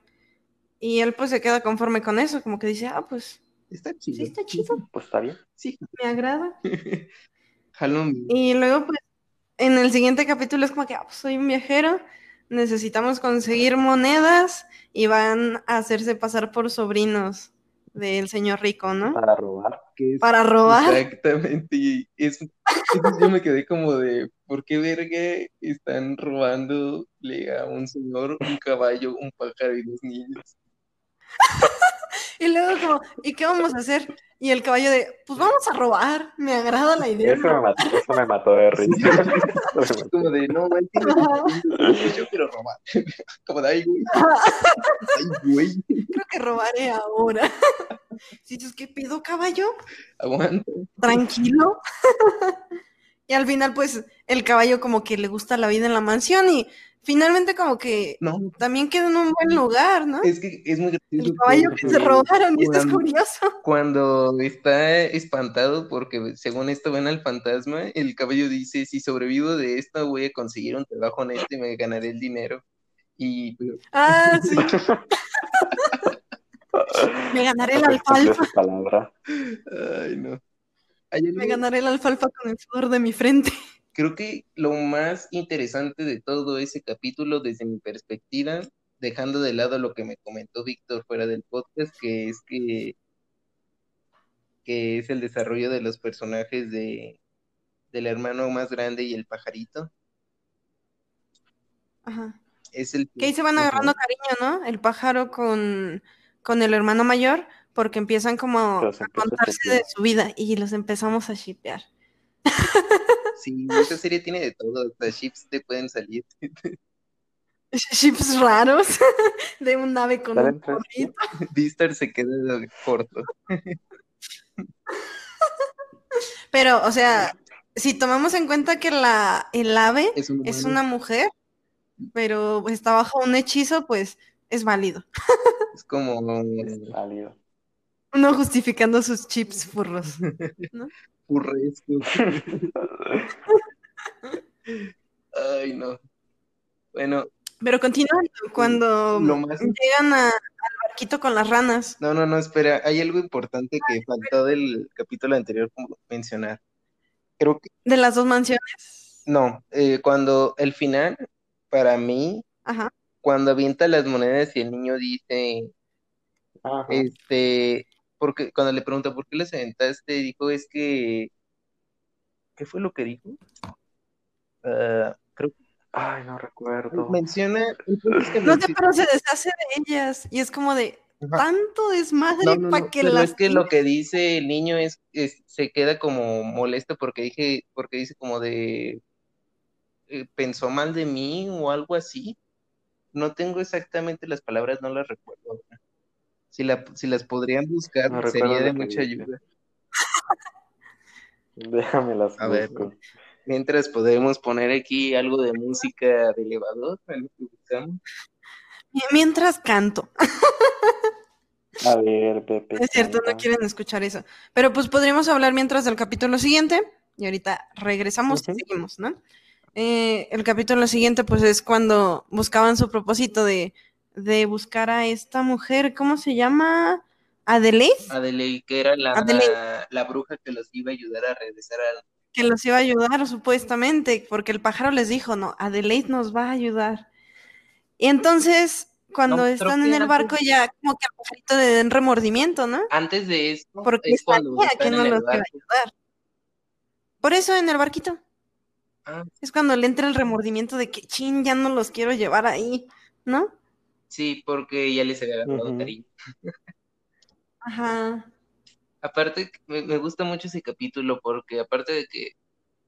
[SPEAKER 1] Y él pues se queda conforme con eso, como que dice, ah, pues...
[SPEAKER 2] Está chido.
[SPEAKER 1] Sí, está chido.
[SPEAKER 3] Pues está bien.
[SPEAKER 2] Sí.
[SPEAKER 1] Me agrada.
[SPEAKER 2] Jalón.
[SPEAKER 1] Y luego pues en el siguiente capítulo es como que, ah, pues soy un viajero, necesitamos conseguir monedas y van a hacerse pasar por sobrinos del señor rico, ¿no?
[SPEAKER 3] Para robar.
[SPEAKER 1] Para robar.
[SPEAKER 2] Exactamente. Y eso, yo me quedé como de, ¿por qué verga están robándole a un señor un caballo, un pájaro y dos niños?
[SPEAKER 1] y luego como, ¿y qué vamos a hacer? Y el caballo de, pues vamos a robar, me agrada la idea.
[SPEAKER 3] Eso me mató, eso me mató de risa.
[SPEAKER 2] como de, no, güey, yo quiero robar. Como de, ay, güey. Ay, güey.
[SPEAKER 1] Creo que robaré ahora. Si dices, ¿qué pido, caballo?
[SPEAKER 2] Aguanta.
[SPEAKER 1] Tranquilo. y al final, pues, el caballo como que le gusta la vida en la mansión y finalmente como que también queda en un buen lugar, ¿no?
[SPEAKER 2] Es que es muy
[SPEAKER 1] gracioso. El caballo que se robaron, y esto es curioso.
[SPEAKER 2] Cuando está espantado porque según esto ven al fantasma, el caballo dice, si sobrevivo de esto voy a conseguir un trabajo honesto y me ganaré el dinero. Y... Pues,
[SPEAKER 1] ah, sí. me ganaré la alfalfa.
[SPEAKER 3] Ay,
[SPEAKER 2] no.
[SPEAKER 1] me ganaré la alfalfa con el sudor de mi frente
[SPEAKER 2] creo que lo más interesante de todo ese capítulo, desde mi perspectiva, dejando de lado lo que me comentó Víctor fuera del podcast, que es que, que es el desarrollo de los personajes de del hermano más grande y el pajarito.
[SPEAKER 1] Ajá.
[SPEAKER 2] Es el
[SPEAKER 1] que ahí se van agarrando cariño, ¿no? El pájaro con, con el hermano mayor, porque empiezan como a contarse de su vida y los empezamos a shipear.
[SPEAKER 2] Sí, esta serie tiene de todo, hasta chips te pueden salir.
[SPEAKER 1] Chips raros de un ave con un gorrito.
[SPEAKER 2] Vistar se queda corto.
[SPEAKER 1] Pero, o sea, si tomamos en cuenta que la, el ave es, una mujer, pero está bajo un hechizo, pues es válido.
[SPEAKER 2] Es como
[SPEAKER 3] válido.
[SPEAKER 1] Uno justificando sus chips furros, ¿no?
[SPEAKER 2] Ay, no. Bueno.
[SPEAKER 1] Pero continuando, cuando llegan al barquito con las ranas.
[SPEAKER 2] No, no, no, espera. Hay algo importante que faltó del capítulo anterior mencionar. Creo que.
[SPEAKER 1] ¿De las dos mansiones?
[SPEAKER 2] No, eh, cuando el final, para mí, cuando avienta las monedas y el niño dice, este, porque cuando le pregunta por qué les aventaste, dijo es que ¿qué fue lo que dijo? Uh, creo
[SPEAKER 3] Ay, no recuerdo.
[SPEAKER 2] Menciona.
[SPEAKER 1] no te, pero se deshace de ellas. Y es como de tanto desmadre para que
[SPEAKER 2] pero es que lo que dice el niño es, es, se queda como molesto porque dije, porque dice como de eh, pensó mal de mí o algo así. No tengo exactamente las palabras, no las recuerdo. Si, la, si las podrían buscar, sería de mucha ayuda.
[SPEAKER 3] Déjame las
[SPEAKER 2] A ver, mientras podemos poner aquí algo de música de elevador,
[SPEAKER 1] Mientras canto.
[SPEAKER 3] A ver, Pepe.
[SPEAKER 1] Es cierto, no quieren escuchar eso. Pero pues podríamos hablar mientras del capítulo siguiente. Y ahorita regresamos y seguimos, ¿no? Eh, el capítulo siguiente, pues es cuando buscaban su propósito de, de buscar a esta mujer, ¿cómo se llama? Adelaide.
[SPEAKER 2] Adelaide, que era la, la, bruja que los iba a ayudar a regresar al...
[SPEAKER 1] Que los iba a ayudar supuestamente, porque el pájaro les dijo, no, Adelaide nos va a ayudar. Y entonces, cuando están en el barco, ya como que al pajarito le den remordimiento, ¿no?
[SPEAKER 2] Antes de eso,
[SPEAKER 1] porque es cuando que no los va a ayudar. Por eso en el barquito. Ah. Es cuando le entra el remordimiento de que, chin, ya no los quiero llevar ahí, ¿no?
[SPEAKER 2] Sí, porque ya les había agarrado cariño.
[SPEAKER 1] Ajá.
[SPEAKER 2] Aparte, me, gusta mucho ese capítulo porque aparte de que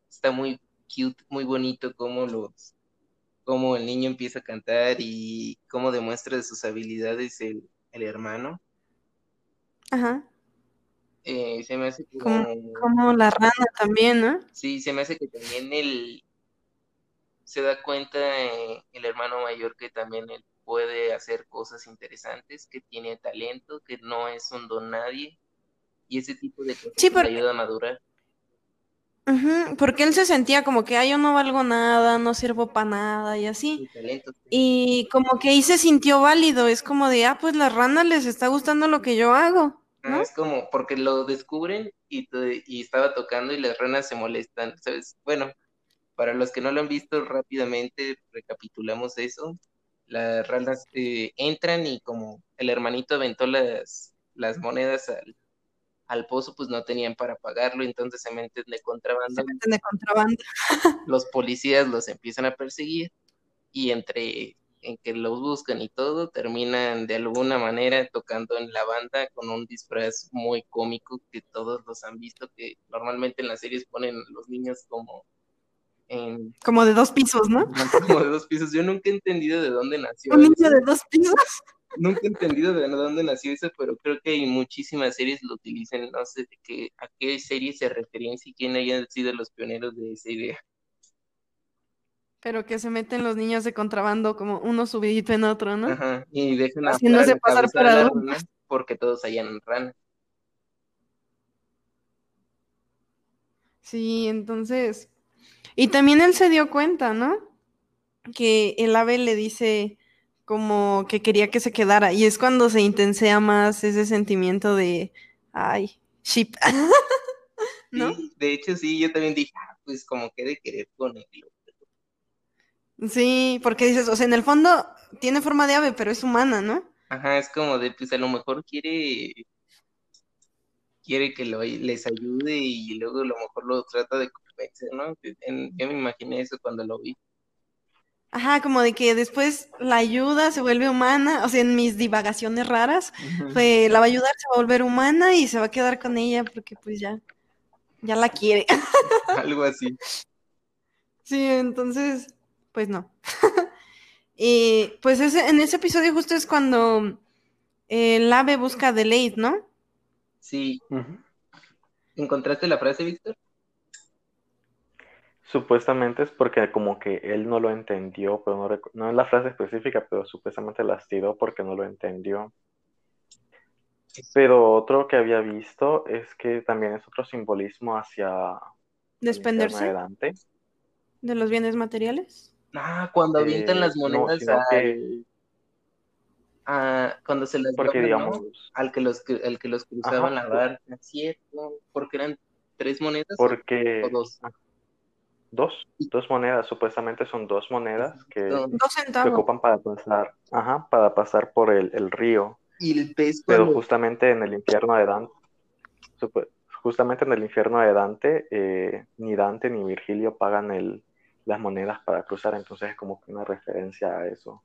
[SPEAKER 2] está muy cute, muy bonito como los, como el niño empieza a cantar y cómo demuestra sus habilidades el, hermano.
[SPEAKER 1] Ajá.
[SPEAKER 2] Eh, se me hace
[SPEAKER 1] como... como... la rana también, ¿no?
[SPEAKER 2] Sí, se me hace que también él se da cuenta eh, el hermano mayor que también él puede hacer cosas interesantes, que tiene talento, que no es un don nadie, y ese tipo de cosas le ayuda a madurar.
[SPEAKER 1] porque él se sentía como que, ay, yo no valgo nada, no sirvo para nada y así. Y como que ahí se sintió válido, es como de, ah, pues las ranas les está gustando lo que yo hago. ¿no?
[SPEAKER 2] es como, porque lo descubren y, y estaba tocando y las ranas se molestan, ¿sabes? Bueno, para los que no lo han visto rápidamente, recapitulamos eso. Las ranas eh, entran y como el hermanito aventó las, las monedas al, al pozo, pues no tenían para pagarlo, entonces se meten de contrabando.
[SPEAKER 1] Se meten de contrabando.
[SPEAKER 2] Los policías los empiezan a perseguir y entre en que los buscan y todo, terminan de alguna manera tocando en la banda con un disfraz muy cómico que todos los han visto, que normalmente en las series ponen los niños como en...
[SPEAKER 1] Como de dos pisos, ¿no?
[SPEAKER 2] Como de dos pisos. Yo nunca he entendido de dónde nació.
[SPEAKER 1] Un niño de dos pisos.
[SPEAKER 2] Nunca he entendido de dónde nació eso, pero creo que hay muchísimas series lo utilizan, no sé de qué, a qué serie se referencia y quién hayan sido los pioneros de esa idea.
[SPEAKER 1] Pero que se meten los niños de contrabando como uno subidito en otro, ¿no?
[SPEAKER 2] Ajá, y dejan
[SPEAKER 1] Haciéndose pasar por adultos.
[SPEAKER 2] Porque todos hayan ranas.
[SPEAKER 1] Sí, entonces. Y también él se dio cuenta, ¿no? Que el ave le dice como que quería que se quedara. Y es cuando se intensea más ese sentimiento de. Ay, ship.
[SPEAKER 2] ¿No? de hecho, sí, yo también dije, ah, pues como que de querer con él.
[SPEAKER 1] Sí, porque dices, o sea, en el fondo tiene forma de ave, pero es humana, ¿no?
[SPEAKER 2] Ajá, es como de, pues a lo mejor quiere, quiere que lo, les ayude y luego a lo mejor lo trata de convencer, ¿no? yo me imaginé eso cuando lo vi.
[SPEAKER 1] Ajá, como de que después la ayuda, se vuelve humana, o sea, en mis divagaciones raras, la va a ayudar, se va a volver humana y se va a quedar con ella porque pues ya, ya la quiere.
[SPEAKER 2] Algo así.
[SPEAKER 1] Sí, entonces, pues no. y pues ese, en ese episodio justo es cuando el ave busca a Deleid, ¿no?
[SPEAKER 2] Sí. ¿Encontraste la frase, Víctor?
[SPEAKER 3] Supuestamente es porque como que él no lo entendió, pero no, no es la frase específica, pero supuestamente la tiró porque no lo entendió. Pero otro que había visto es que también es otro simbolismo hacia
[SPEAKER 1] despenderse de los bienes materiales.
[SPEAKER 2] Ah, cuando avientan las eh, monedas cuando se las
[SPEAKER 3] porque, digamos,
[SPEAKER 2] al que los al que los cruzaban la barca, ¿cierto? Porque eran tres monedas
[SPEAKER 3] porque
[SPEAKER 2] o dos.
[SPEAKER 3] Dos, dos monedas, supuestamente son dos monedas que
[SPEAKER 1] se
[SPEAKER 3] ocupan para pasar, ajá, para pasar por el, el río.
[SPEAKER 2] Y el pez
[SPEAKER 3] Pero justamente en el infierno de Dante, justamente en el infierno de Dante, eh, ni Dante ni Virgilio pagan el, las monedas para cruzar, entonces es como que una referencia a eso.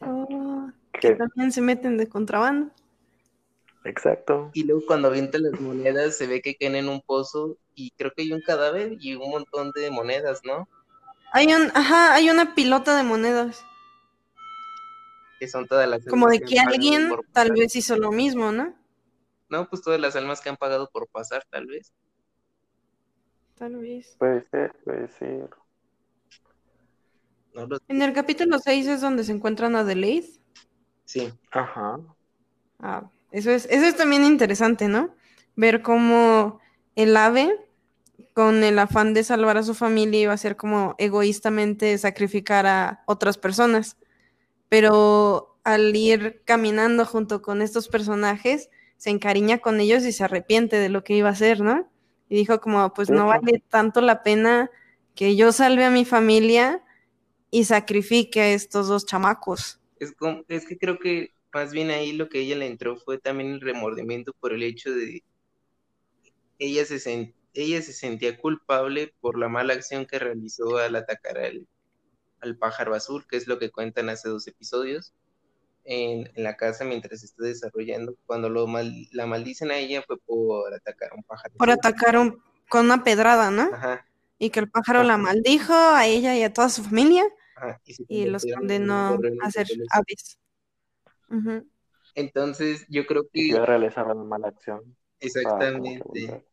[SPEAKER 1] Oh, que, también se meten de contrabando.
[SPEAKER 3] Exacto.
[SPEAKER 2] Y luego cuando avientan las monedas se ve que caen en un pozo y creo que hay un cadáver y un montón de monedas, ¿no?
[SPEAKER 1] Hay un, ajá, hay una pilota de monedas.
[SPEAKER 2] Que son todas las
[SPEAKER 1] Como de que, alguien tal vez hizo lo mismo, ¿no?
[SPEAKER 2] No, pues todas las almas que han pagado por pasar, tal vez.
[SPEAKER 1] Tal vez.
[SPEAKER 3] Puede ser, puede ser.
[SPEAKER 1] En el capítulo 6 es donde se encuentran a Adelaide.
[SPEAKER 2] Sí.
[SPEAKER 3] Ajá.
[SPEAKER 1] Ah, eso es, eso es también interesante, ¿no? Ver cómo el ave, con el afán de salvar a su familia, iba a ser como egoístamente sacrificar a otras personas. Pero al ir caminando junto con estos personajes, se encariña con ellos y se arrepiente de lo que iba a hacer, ¿no? Y dijo como, pues no vale tanto la pena que yo salve a mi familia y sacrifique a estos dos chamacos.
[SPEAKER 2] Es, es que creo que más bien ahí lo que ella le entró fue también el remordimiento por el hecho de ella se, ella se sentía culpable por la mala acción que realizó al atacar al, al pájaro azul, que es lo que cuentan hace dos episodios, en, la casa mientras se está desarrollando. Cuando lo la maldicen a ella fue por atacar a un pájaro.
[SPEAKER 1] Por atacar un, con una pedrada, ¿no? Ajá y que el pájaro la maldijo a ella y a toda su familia y, los condenó a ser aves.
[SPEAKER 2] Entonces, yo creo que...
[SPEAKER 3] Yo realizar una mala acción.
[SPEAKER 2] Exactamente.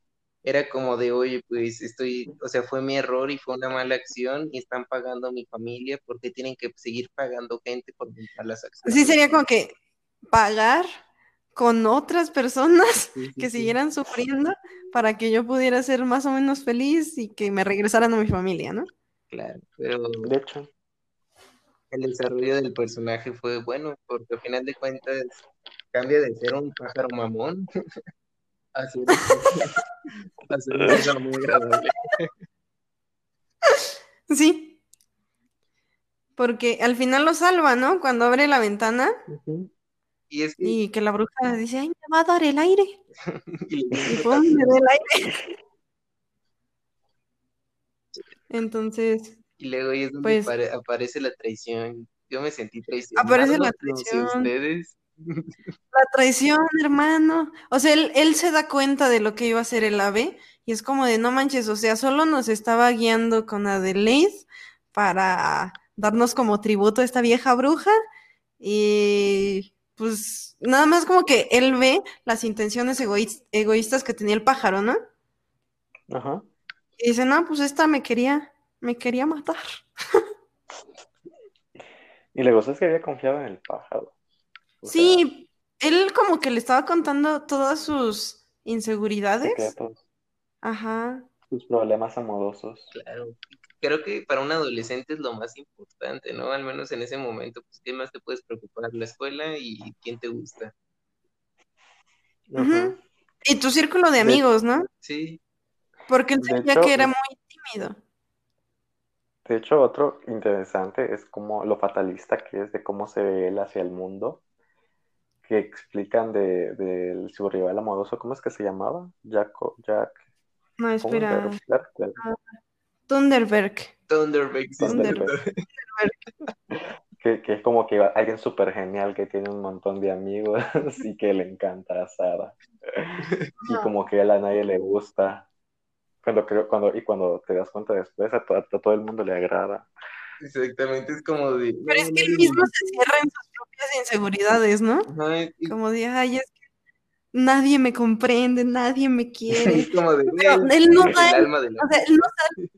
[SPEAKER 2] Era como de, oye, pues estoy, o sea, fue mi error y fue una mala acción y están pagando a mi familia porque tienen que seguir pagando gente por mis malas acciones.
[SPEAKER 1] Sí, sería como que pagar con otras personas que siguieran sufriendo para que yo pudiera ser más o menos feliz y que me regresaran a mi familia, ¿no?
[SPEAKER 2] Claro, pero
[SPEAKER 3] de hecho
[SPEAKER 2] el desarrollo del personaje fue bueno porque al final de cuentas cambia de ser un pájaro mamón a ser, un pájaro muy agradable.
[SPEAKER 1] Sí. Porque al final lo salva, ¿no? Cuando abre la ventana. y, que... la bruja dice, ay, me va a dar el aire. y, me da el aire. Entonces.
[SPEAKER 2] Y luego ahí es donde pues aparece la traición. Yo me sentí traicionado.
[SPEAKER 1] Aparece la traición. ustedes. La traición, hermano. O sea, él, él, se da cuenta de lo que iba a hacer el ave y es como de no manches, o sea, solo nos estaba guiando con Adelaide para darnos como tributo a esta vieja bruja y pues nada más como que él ve las intenciones egoístas que tenía el pájaro, ¿no? Ajá. Y dice, no, pues esta me quería, me quería matar.
[SPEAKER 3] y le gustó que había confiado en el pájaro.
[SPEAKER 1] Sí, él como que le estaba contando todas sus inseguridades. Ajá.
[SPEAKER 3] Sus problemas amorosos.
[SPEAKER 2] Claro. Creo que para un adolescente es lo más importante, ¿no? Al menos en ese momento, pues, ¿qué más te puedes preocupar? La escuela y quién te gusta.
[SPEAKER 1] Y tu círculo de amigos, ¿no?
[SPEAKER 2] Sí.
[SPEAKER 1] Porque él sabía que era muy tímido.
[SPEAKER 3] De hecho, otro interesante es como lo fatalista que es de cómo se ve él hacia el mundo que explican de, de su rival amoroso, ¿cómo es que se llamaba? Jack, Jack
[SPEAKER 1] no, espera. Thunderberg.
[SPEAKER 2] Thunderberg.
[SPEAKER 3] Que, que, es como que alguien súper genial que tiene un montón de amigos y que le encanta a Sara. Y como que a nadie le gusta. Cuando, cuando, y cuando te das cuenta después, a, todo el mundo le agrada.
[SPEAKER 2] Exactamente, es como de...
[SPEAKER 1] Pero es que él mismo se cierra en sus propias inseguridades, ¿no? Como de, ay, es nadie me comprende, nadie me quiere. Como de, él, no da, o sea, él no sabe,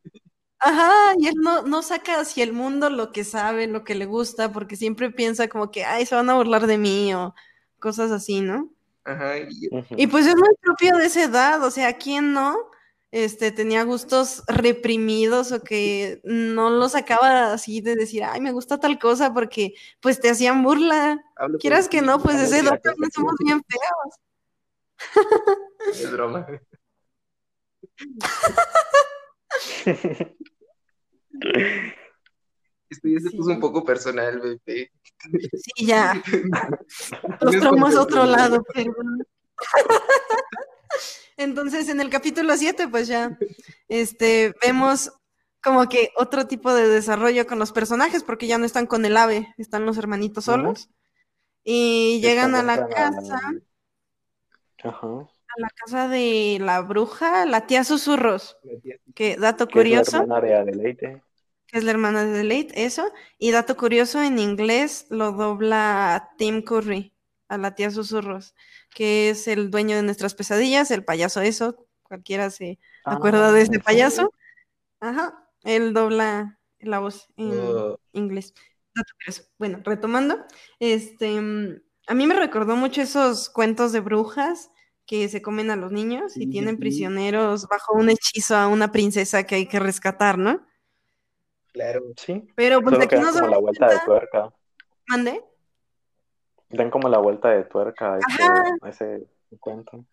[SPEAKER 1] Ajá, y él no, no saca hacia el mundo lo que sabe, lo que le gusta, porque siempre piensa como que, ay, se van a burlar de mí o cosas así, ¿no?
[SPEAKER 2] Ajá.
[SPEAKER 1] Y, pues es muy propio de esa edad, o sea, ¿quién no? Este, tenía gustos reprimidos o que no los sacaba así de decir, ay, me gusta tal cosa porque pues te hacían burla. Quieras que no, pues ese edad también somos bien feos.
[SPEAKER 2] Es broma. Esto ya se puso un poco personal, bebé.
[SPEAKER 1] Sí, ya. Los traumas a otro lado, perdón. Entonces, en el capítulo 7, pues ya este, vemos como que otro tipo de desarrollo con los personajes, porque ya no están con el ave, están los hermanitos solos. Y llegan a la casa. A la casa de la bruja, la tía Susurros. Que dato curioso.
[SPEAKER 3] Es la hermana de Adelaide.
[SPEAKER 1] Que es la hermana de Adelaide, eso. Y dato curioso, en inglés lo dobla Tim Curry, a la tía Susurros, que es el dueño de nuestras pesadillas, el payaso eso. Cualquiera se ah, acuerda de ese payaso. Ajá. Él dobla la voz en inglés. Bueno, retomando, este. A mí me recordó mucho esos cuentos de brujas que se comen a los niños y tienen prisioneros bajo un hechizo a una princesa que hay que rescatar, ¿no?
[SPEAKER 2] Claro,
[SPEAKER 3] sí.
[SPEAKER 1] Pero pues aquí
[SPEAKER 3] nos como la vuelta de tuerca.
[SPEAKER 1] ¿Mande?
[SPEAKER 3] Dan como la vuelta de tuerca a ese, cuento.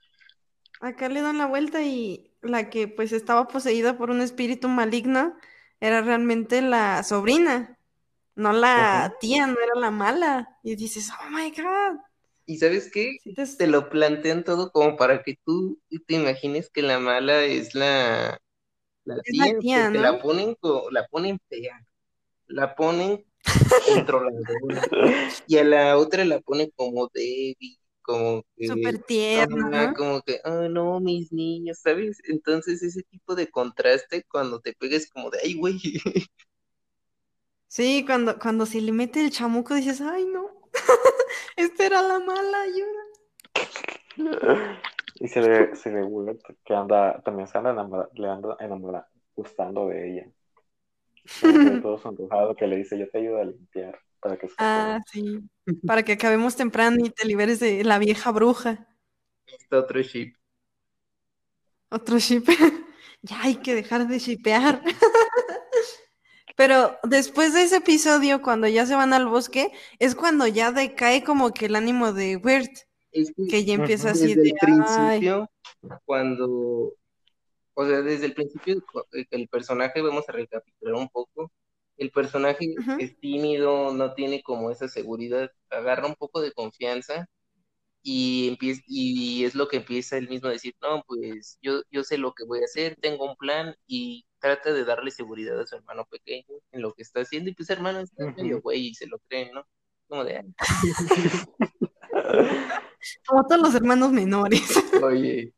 [SPEAKER 1] Acá le dan la vuelta y la que pues estaba poseída por un espíritu maligno era realmente la sobrina, no la tía, no era la mala. Y dices, oh my god.
[SPEAKER 2] Y sabes qué? te... lo plantean todo como para que tú te imagines que la mala es la, la tía, la, la ponen la ponen fea, la ponen y a la otra la ponen como débil, como
[SPEAKER 1] que súper tierna,
[SPEAKER 2] como que, oh no, mis niños, ¿sabes? Entonces ese tipo de contraste cuando te pegues como de, ay, güey.
[SPEAKER 1] Sí, cuando, cuando se le mete el chamuco dices, ay, no. Esta era la mala ayuda.
[SPEAKER 3] Y se le, se le que anda, también se anda enamorando, le anda enamorando, gustando de ella. todo sonrojado que le dice, yo te ayudo a limpiar. Para que
[SPEAKER 1] ah, sí. Para que acabemos temprano y te liberes de la vieja bruja.
[SPEAKER 2] Este otro ship.
[SPEAKER 1] Otro ship. ya hay que dejar de shipear. Pero después de ese episodio, cuando ya se van al bosque, es cuando ya decae como que el ánimo de Wirt. que, ya empieza así
[SPEAKER 2] desde el principio, cuando o sea, desde el principio eh, el personaje, vamos a recapitular un poco, el personaje es tímido, no tiene como esa seguridad, agarra un poco de confianza y, empieza, y es lo que empieza él mismo a decir, no, pues yo, yo sé lo que voy a hacer, tengo un plan y trata de darle seguridad a su hermano pequeño en lo que está haciendo y pues hermano está medio güey y se lo creen, ¿no? Como de...
[SPEAKER 1] Como todos los hermanos menores.
[SPEAKER 2] Oye,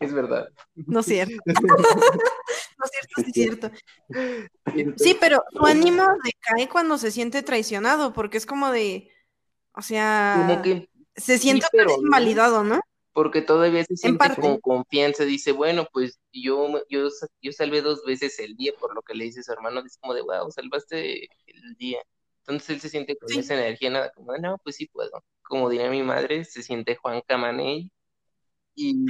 [SPEAKER 2] es verdad.
[SPEAKER 1] No es cierto. no es cierto, sí es cierto. Sí, pero su ánimo decae cuando se siente traicionado, porque es como de, o sea, como que se siente invalidado, ¿no?
[SPEAKER 2] Porque todavía se siente con confianza, dice, bueno, pues yo, yo, yo salvé dos veces el día, por lo que le dice a su hermano, es como de, wow, salvaste el día. Entonces él se siente con esa energía, nada como, no, pues sí puedo. Como diría mi madre, se siente Juan Camaney. Y...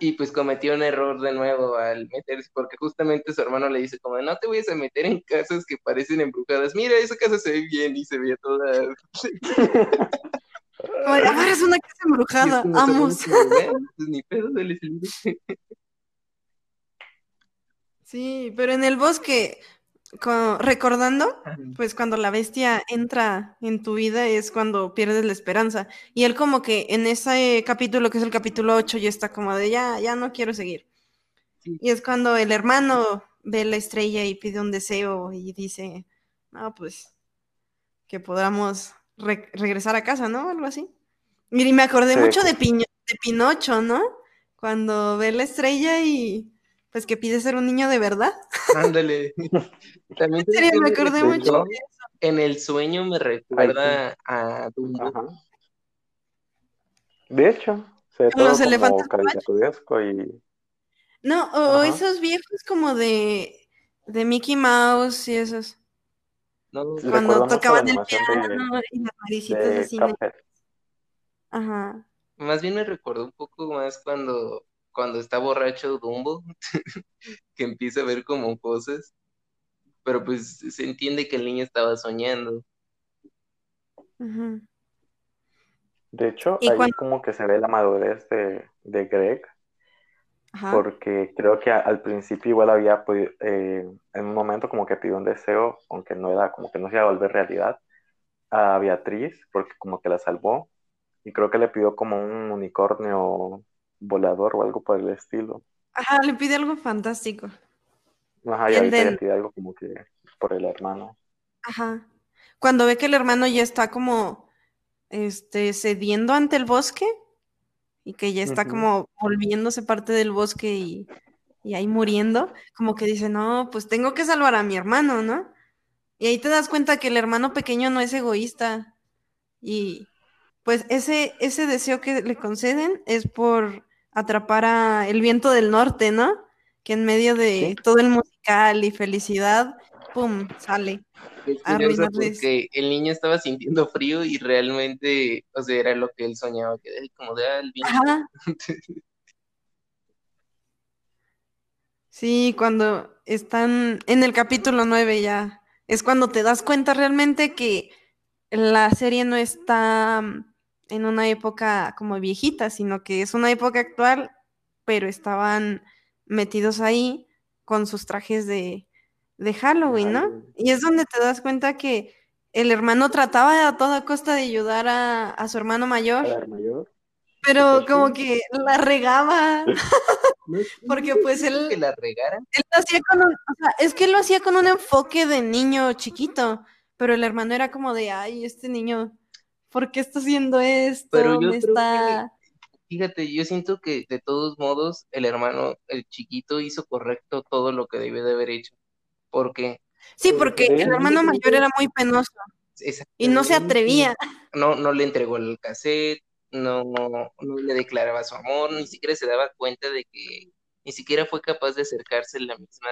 [SPEAKER 2] Y pues cometió un error de nuevo al meterse, porque justamente su hermano le dice como, no te vayas a meter en casas que parecen embrujadas. Mira, esa casa se ve bien y se ve toda...
[SPEAKER 1] Ahora es una casa embrujada, vamos.
[SPEAKER 2] Pues ni pedo,
[SPEAKER 1] Sí, pero en el bosque, recordando, pues cuando la bestia entra en tu vida es cuando pierdes la esperanza. Y él como que en ese capítulo, que es el capítulo 8, ya está como de ya, ya no quiero seguir. Y es cuando el hermano ve la estrella y pide un deseo y dice, no, pues que podamos regresar a casa, ¿no? Algo así. Y me acordé mucho de, de Pinocho, ¿no? Cuando ve la estrella y pues que pide ser un niño de verdad.
[SPEAKER 2] Ándale.
[SPEAKER 1] También me acordé mucho de eso.
[SPEAKER 2] En el sueño me recuerda a Dumbo.
[SPEAKER 3] De hecho, se ve todo como caricaturesco y...
[SPEAKER 1] No, o esos viejos como de, de Mickey Mouse y esos. Cuando tocaban el piano y las maricitas así. Ajá.
[SPEAKER 2] Más bien me recordó un poco más cuando cuando está borracho Dumbo, que empieza a ver como cosas, pero pues se entiende que el niño estaba soñando.
[SPEAKER 3] De hecho, ahí como que se ve la madurez de, Greg, porque creo que al principio igual había podido, eh, en un momento como que pidió un deseo, aunque no era como que no se iba a volver realidad, a Beatriz, porque como que la salvó, y creo que le pidió como un unicornio volador o algo por el estilo.
[SPEAKER 1] Ajá, le pide algo fantástico.
[SPEAKER 3] Ajá, y ahorita le pide algo como que por el hermano.
[SPEAKER 1] Ajá. Cuando ve que el hermano ya está como este cediendo ante el bosque y que ya está como volviéndose parte del bosque y, y ahí muriendo, como que dice, no, pues tengo que salvar a mi hermano, ¿no? Y ahí te das cuenta que el hermano pequeño no es egoísta. Y pues ese, ese deseo que le conceden es por atrapar a El Viento del Norte, ¿no? Que en medio de todo el musical y felicidad, ¡pum! sale.
[SPEAKER 2] Es porque el niño estaba sintiendo frío y realmente, o sea, era lo que él soñaba, que como de ah, el viento.
[SPEAKER 1] sí, cuando están en el capítulo 9 ya, es cuando te das cuenta realmente que la serie no está en una época como viejita, sino que es una época actual, pero estaban metidos ahí con sus trajes de, Halloween, ¿no? Y es donde te das cuenta que el hermano trataba a toda costa de ayudar a, su hermano mayor,
[SPEAKER 3] mayor?
[SPEAKER 1] pero como que la regaba. Porque pues él...
[SPEAKER 2] Que la regara.
[SPEAKER 1] Él lo hacía con un, o sea, es que él lo hacía con un enfoque de niño chiquito, pero el hermano era como de, ay, este niño ¿por qué está haciendo esto? Pero yo está...
[SPEAKER 2] fíjate, yo siento que de todos modos el hermano, el chiquito, hizo correcto todo lo que debió de haber hecho. ¿Por qué?
[SPEAKER 1] Sí, porque el hermano mayor era muy penoso. Y no se atrevía.
[SPEAKER 2] No, no le entregó el cassette, no, no le declaraba su amor, ni siquiera se daba cuenta de que ni siquiera fue capaz de acercarse en la misma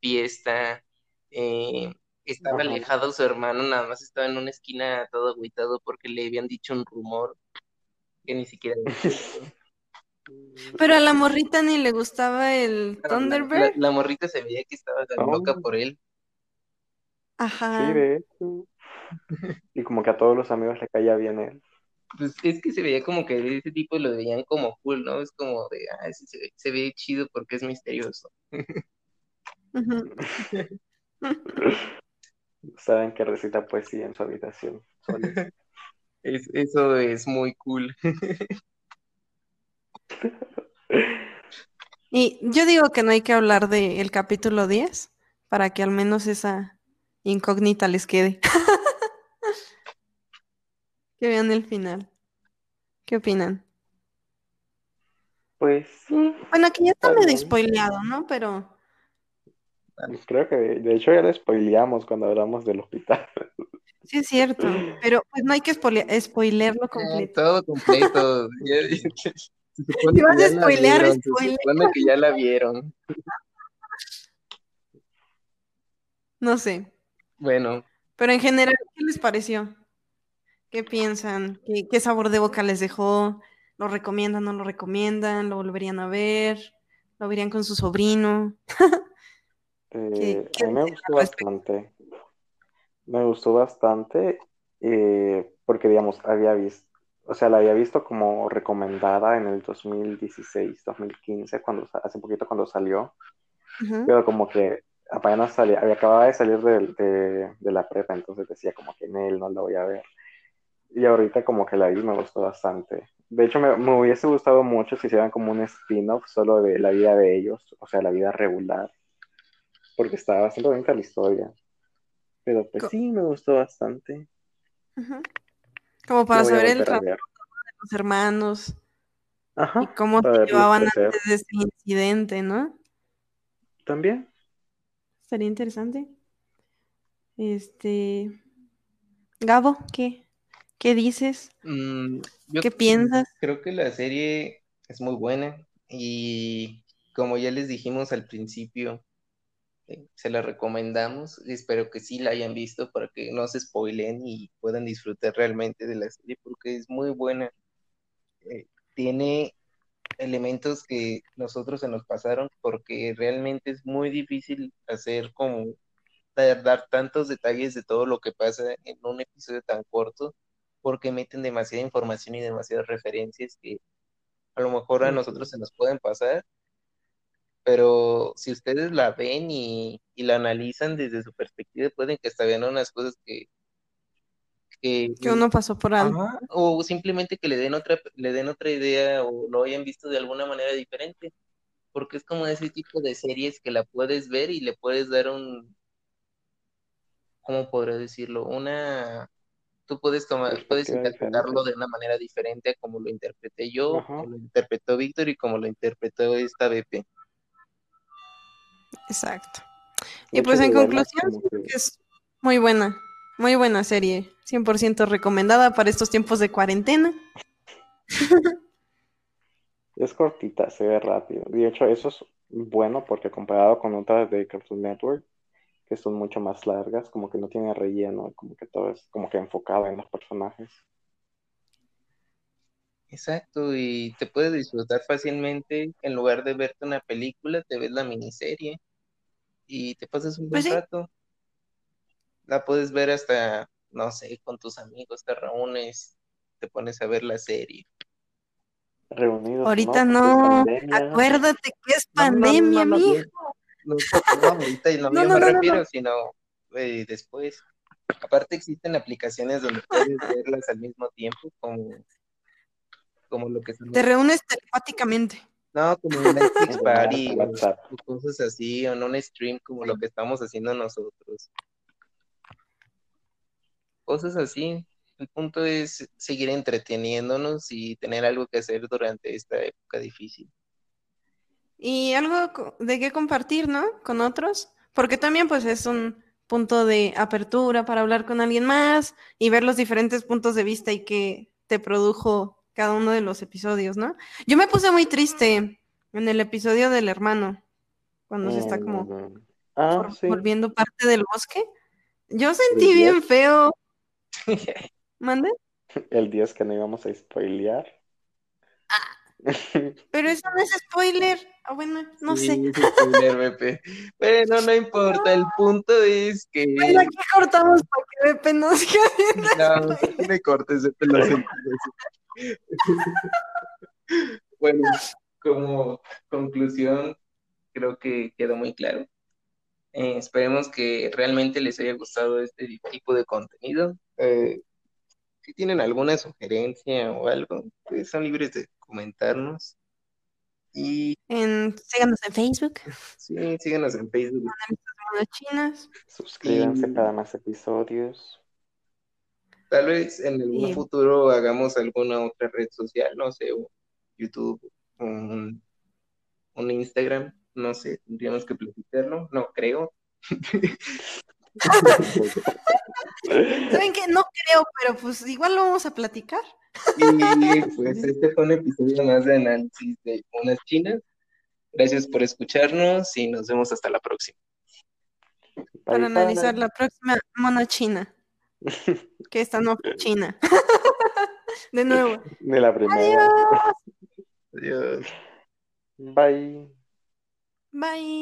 [SPEAKER 2] fiesta. Eh, estaba alejado su hermano, nada más estaba en una esquina todo agüitado porque le habían dicho un rumor que ni siquiera...
[SPEAKER 1] Pero a la morrita ni le gustaba el Thunderbird.
[SPEAKER 2] La, morrita se veía que estaba tan loca por él.
[SPEAKER 1] Ajá.
[SPEAKER 3] Sí, de Y como que a todos los amigos le caía bien él.
[SPEAKER 2] pues es que se veía como que ese tipo lo veían como cool, ¿no? Es como de, ah, se, se ve chido porque es misterioso.
[SPEAKER 3] Saben que recita poesía en su habitación.
[SPEAKER 2] Es, eso es muy cool.
[SPEAKER 1] Y yo digo que no hay que hablar del capítulo 10 para que al menos esa incógnita les quede. que vean el final. ¿Qué opinan?
[SPEAKER 3] Pues sí.
[SPEAKER 1] Bueno, aquí ya está medio spoileado, ¿no? Pero.
[SPEAKER 3] Creo que de hecho ya lo spoileamos cuando hablamos del hospital.
[SPEAKER 1] Sí, es cierto. Pero pues no hay que spoilearlo completo.
[SPEAKER 2] todo completo.
[SPEAKER 1] Si vas a spoilear,
[SPEAKER 2] spoiler. que ya la vieron.
[SPEAKER 1] No sé.
[SPEAKER 2] Bueno.
[SPEAKER 1] Pero en general, ¿qué les pareció? ¿Qué piensan? ¿Qué, sabor de boca les dejó? ¿Lo recomiendan, no lo recomiendan? ¿Lo volverían a ver? ¿Lo verían con su sobrino?
[SPEAKER 3] Eh, a mí me gustó bastante. Me gustó bastante eh, porque, digamos, había visto, o sea, la había visto como recomendada en el 2016, 2015, cuando, hace poquito cuando salió, pero como que apenas salía, había acabado de salir de, de, la prepa, entonces decía como que en él no la voy a ver. Y ahorita como que la vi me gustó bastante. De hecho, me, me hubiese gustado mucho si hicieran como un spin-off solo de la vida de ellos, o sea, la vida regular, porque estaba bastante bonita la historia. Pero pues sí, me gustó bastante.
[SPEAKER 1] Como para saber el trabajo de los hermanos. Ajá, y cómo se llevaban antes de ese incidente, ¿no?
[SPEAKER 3] También.
[SPEAKER 1] Sería interesante. Este. Gabo, ¿qué? ¿Qué dices?
[SPEAKER 2] Mm,
[SPEAKER 1] ¿Qué piensas?
[SPEAKER 2] Creo que la serie es muy buena y como ya les dijimos al principio, se la recomendamos. Espero que sí la hayan visto para que no se spoilen y puedan disfrutar realmente de la serie porque es muy buena. Eh, tiene elementos que nosotros se nos pasaron porque realmente es muy difícil hacer como dar tantos detalles de todo lo que pasa en un episodio tan corto porque meten demasiada información y demasiadas referencias que a lo mejor a nosotros se nos pueden pasar pero si ustedes la ven y, la analizan desde su perspectiva, pueden que hasta vean unas cosas que...
[SPEAKER 1] Que, uno pasó por algo.
[SPEAKER 2] o simplemente que le den, otra, le den otra idea o lo hayan visto de alguna manera diferente. Porque es como ese tipo de series que la puedes ver y le puedes dar un... ¿Cómo podría decirlo? Una tú puedes tomar, puedes interpretarlo de una manera diferente a como lo interpreté yo, como lo interpretó Víctor y como lo interpretó esta BP.
[SPEAKER 1] Exacto. Y pues en conclusión, es muy buena, muy buena serie, 100% recomendada para estos tiempos de cuarentena.
[SPEAKER 3] Es cortita, se ve rápido. De hecho, eso es bueno porque comparado con otras de Cartoon Network, que son mucho más largas, como que no tiene relleno, como que todo es como que enfocado en los personajes.
[SPEAKER 2] Exacto, y te puedes disfrutar fácilmente. En lugar de verte una película, te ves la miniserie y te pasas un buen pues rato. La puedes ver hasta, no sé, con tus amigos, te reúnes, te pones a ver la serie.
[SPEAKER 3] Reunidos.
[SPEAKER 1] Ahorita no, acuérdate que es pandemia,
[SPEAKER 2] no,
[SPEAKER 1] mijo.
[SPEAKER 2] No, ahorita no, no, me refiero, sino eh, después. Aparte existen aplicaciones donde puedes verlas al mismo tiempo, como como lo que
[SPEAKER 1] Te reúnes telepáticamente.
[SPEAKER 2] No, como un Netflix Party o, cosas así, o en un stream como lo que estamos haciendo nosotros. Cosas así. El punto es seguir entreteniéndonos y tener algo que hacer durante esta época difícil.
[SPEAKER 1] Y algo de qué compartir, ¿no? Con otros. Porque también pues es un punto de apertura para hablar con alguien más y ver los diferentes puntos de vista y que te produjo cada uno de los episodios, ¿no? Yo me puse muy triste en el episodio del hermano, cuando se está como
[SPEAKER 3] ah,
[SPEAKER 1] volviendo parte del bosque. Yo sentí bien feo. ¿Mande?
[SPEAKER 3] El 10 que no íbamos a spoilear.
[SPEAKER 1] Ah, Pero eso no es spoiler. Ah, bueno, no
[SPEAKER 2] Sí,
[SPEAKER 1] sé.
[SPEAKER 2] es spoiler, Pepe. Bueno, no importa, el punto es que...
[SPEAKER 1] Bueno, aquí cortamos para que Pepe no siga viendo.
[SPEAKER 2] No, no me cortes de pelo. Bueno, como conclusión, creo que quedó muy claro. Eh, esperemos que realmente les haya gustado este tipo de contenido. Eh, si tienen alguna sugerencia o algo, pues son libres de comentarnos. Y
[SPEAKER 1] En, síganos en Facebook,
[SPEAKER 2] sí, síganos en Facebook.
[SPEAKER 1] Chinas.
[SPEAKER 3] Suscríbanse para más episodios.
[SPEAKER 2] Tal vez en algún futuro hagamos alguna otra red social, no sé, un YouTube, un, un Instagram, no sé, tendríamos que platicarlo, no creo.
[SPEAKER 1] ¿Saben qué? No creo, pero pues igual lo vamos a platicar.
[SPEAKER 2] Y pues este fue un episodio más de análisis de unas chinas. Gracias por escucharnos y nos vemos hasta la próxima.
[SPEAKER 1] Para analizar la próxima mona china. Que esta no fue china. De nuevo.
[SPEAKER 3] De la primera.
[SPEAKER 2] Adiós.
[SPEAKER 3] Bye.
[SPEAKER 1] Bye.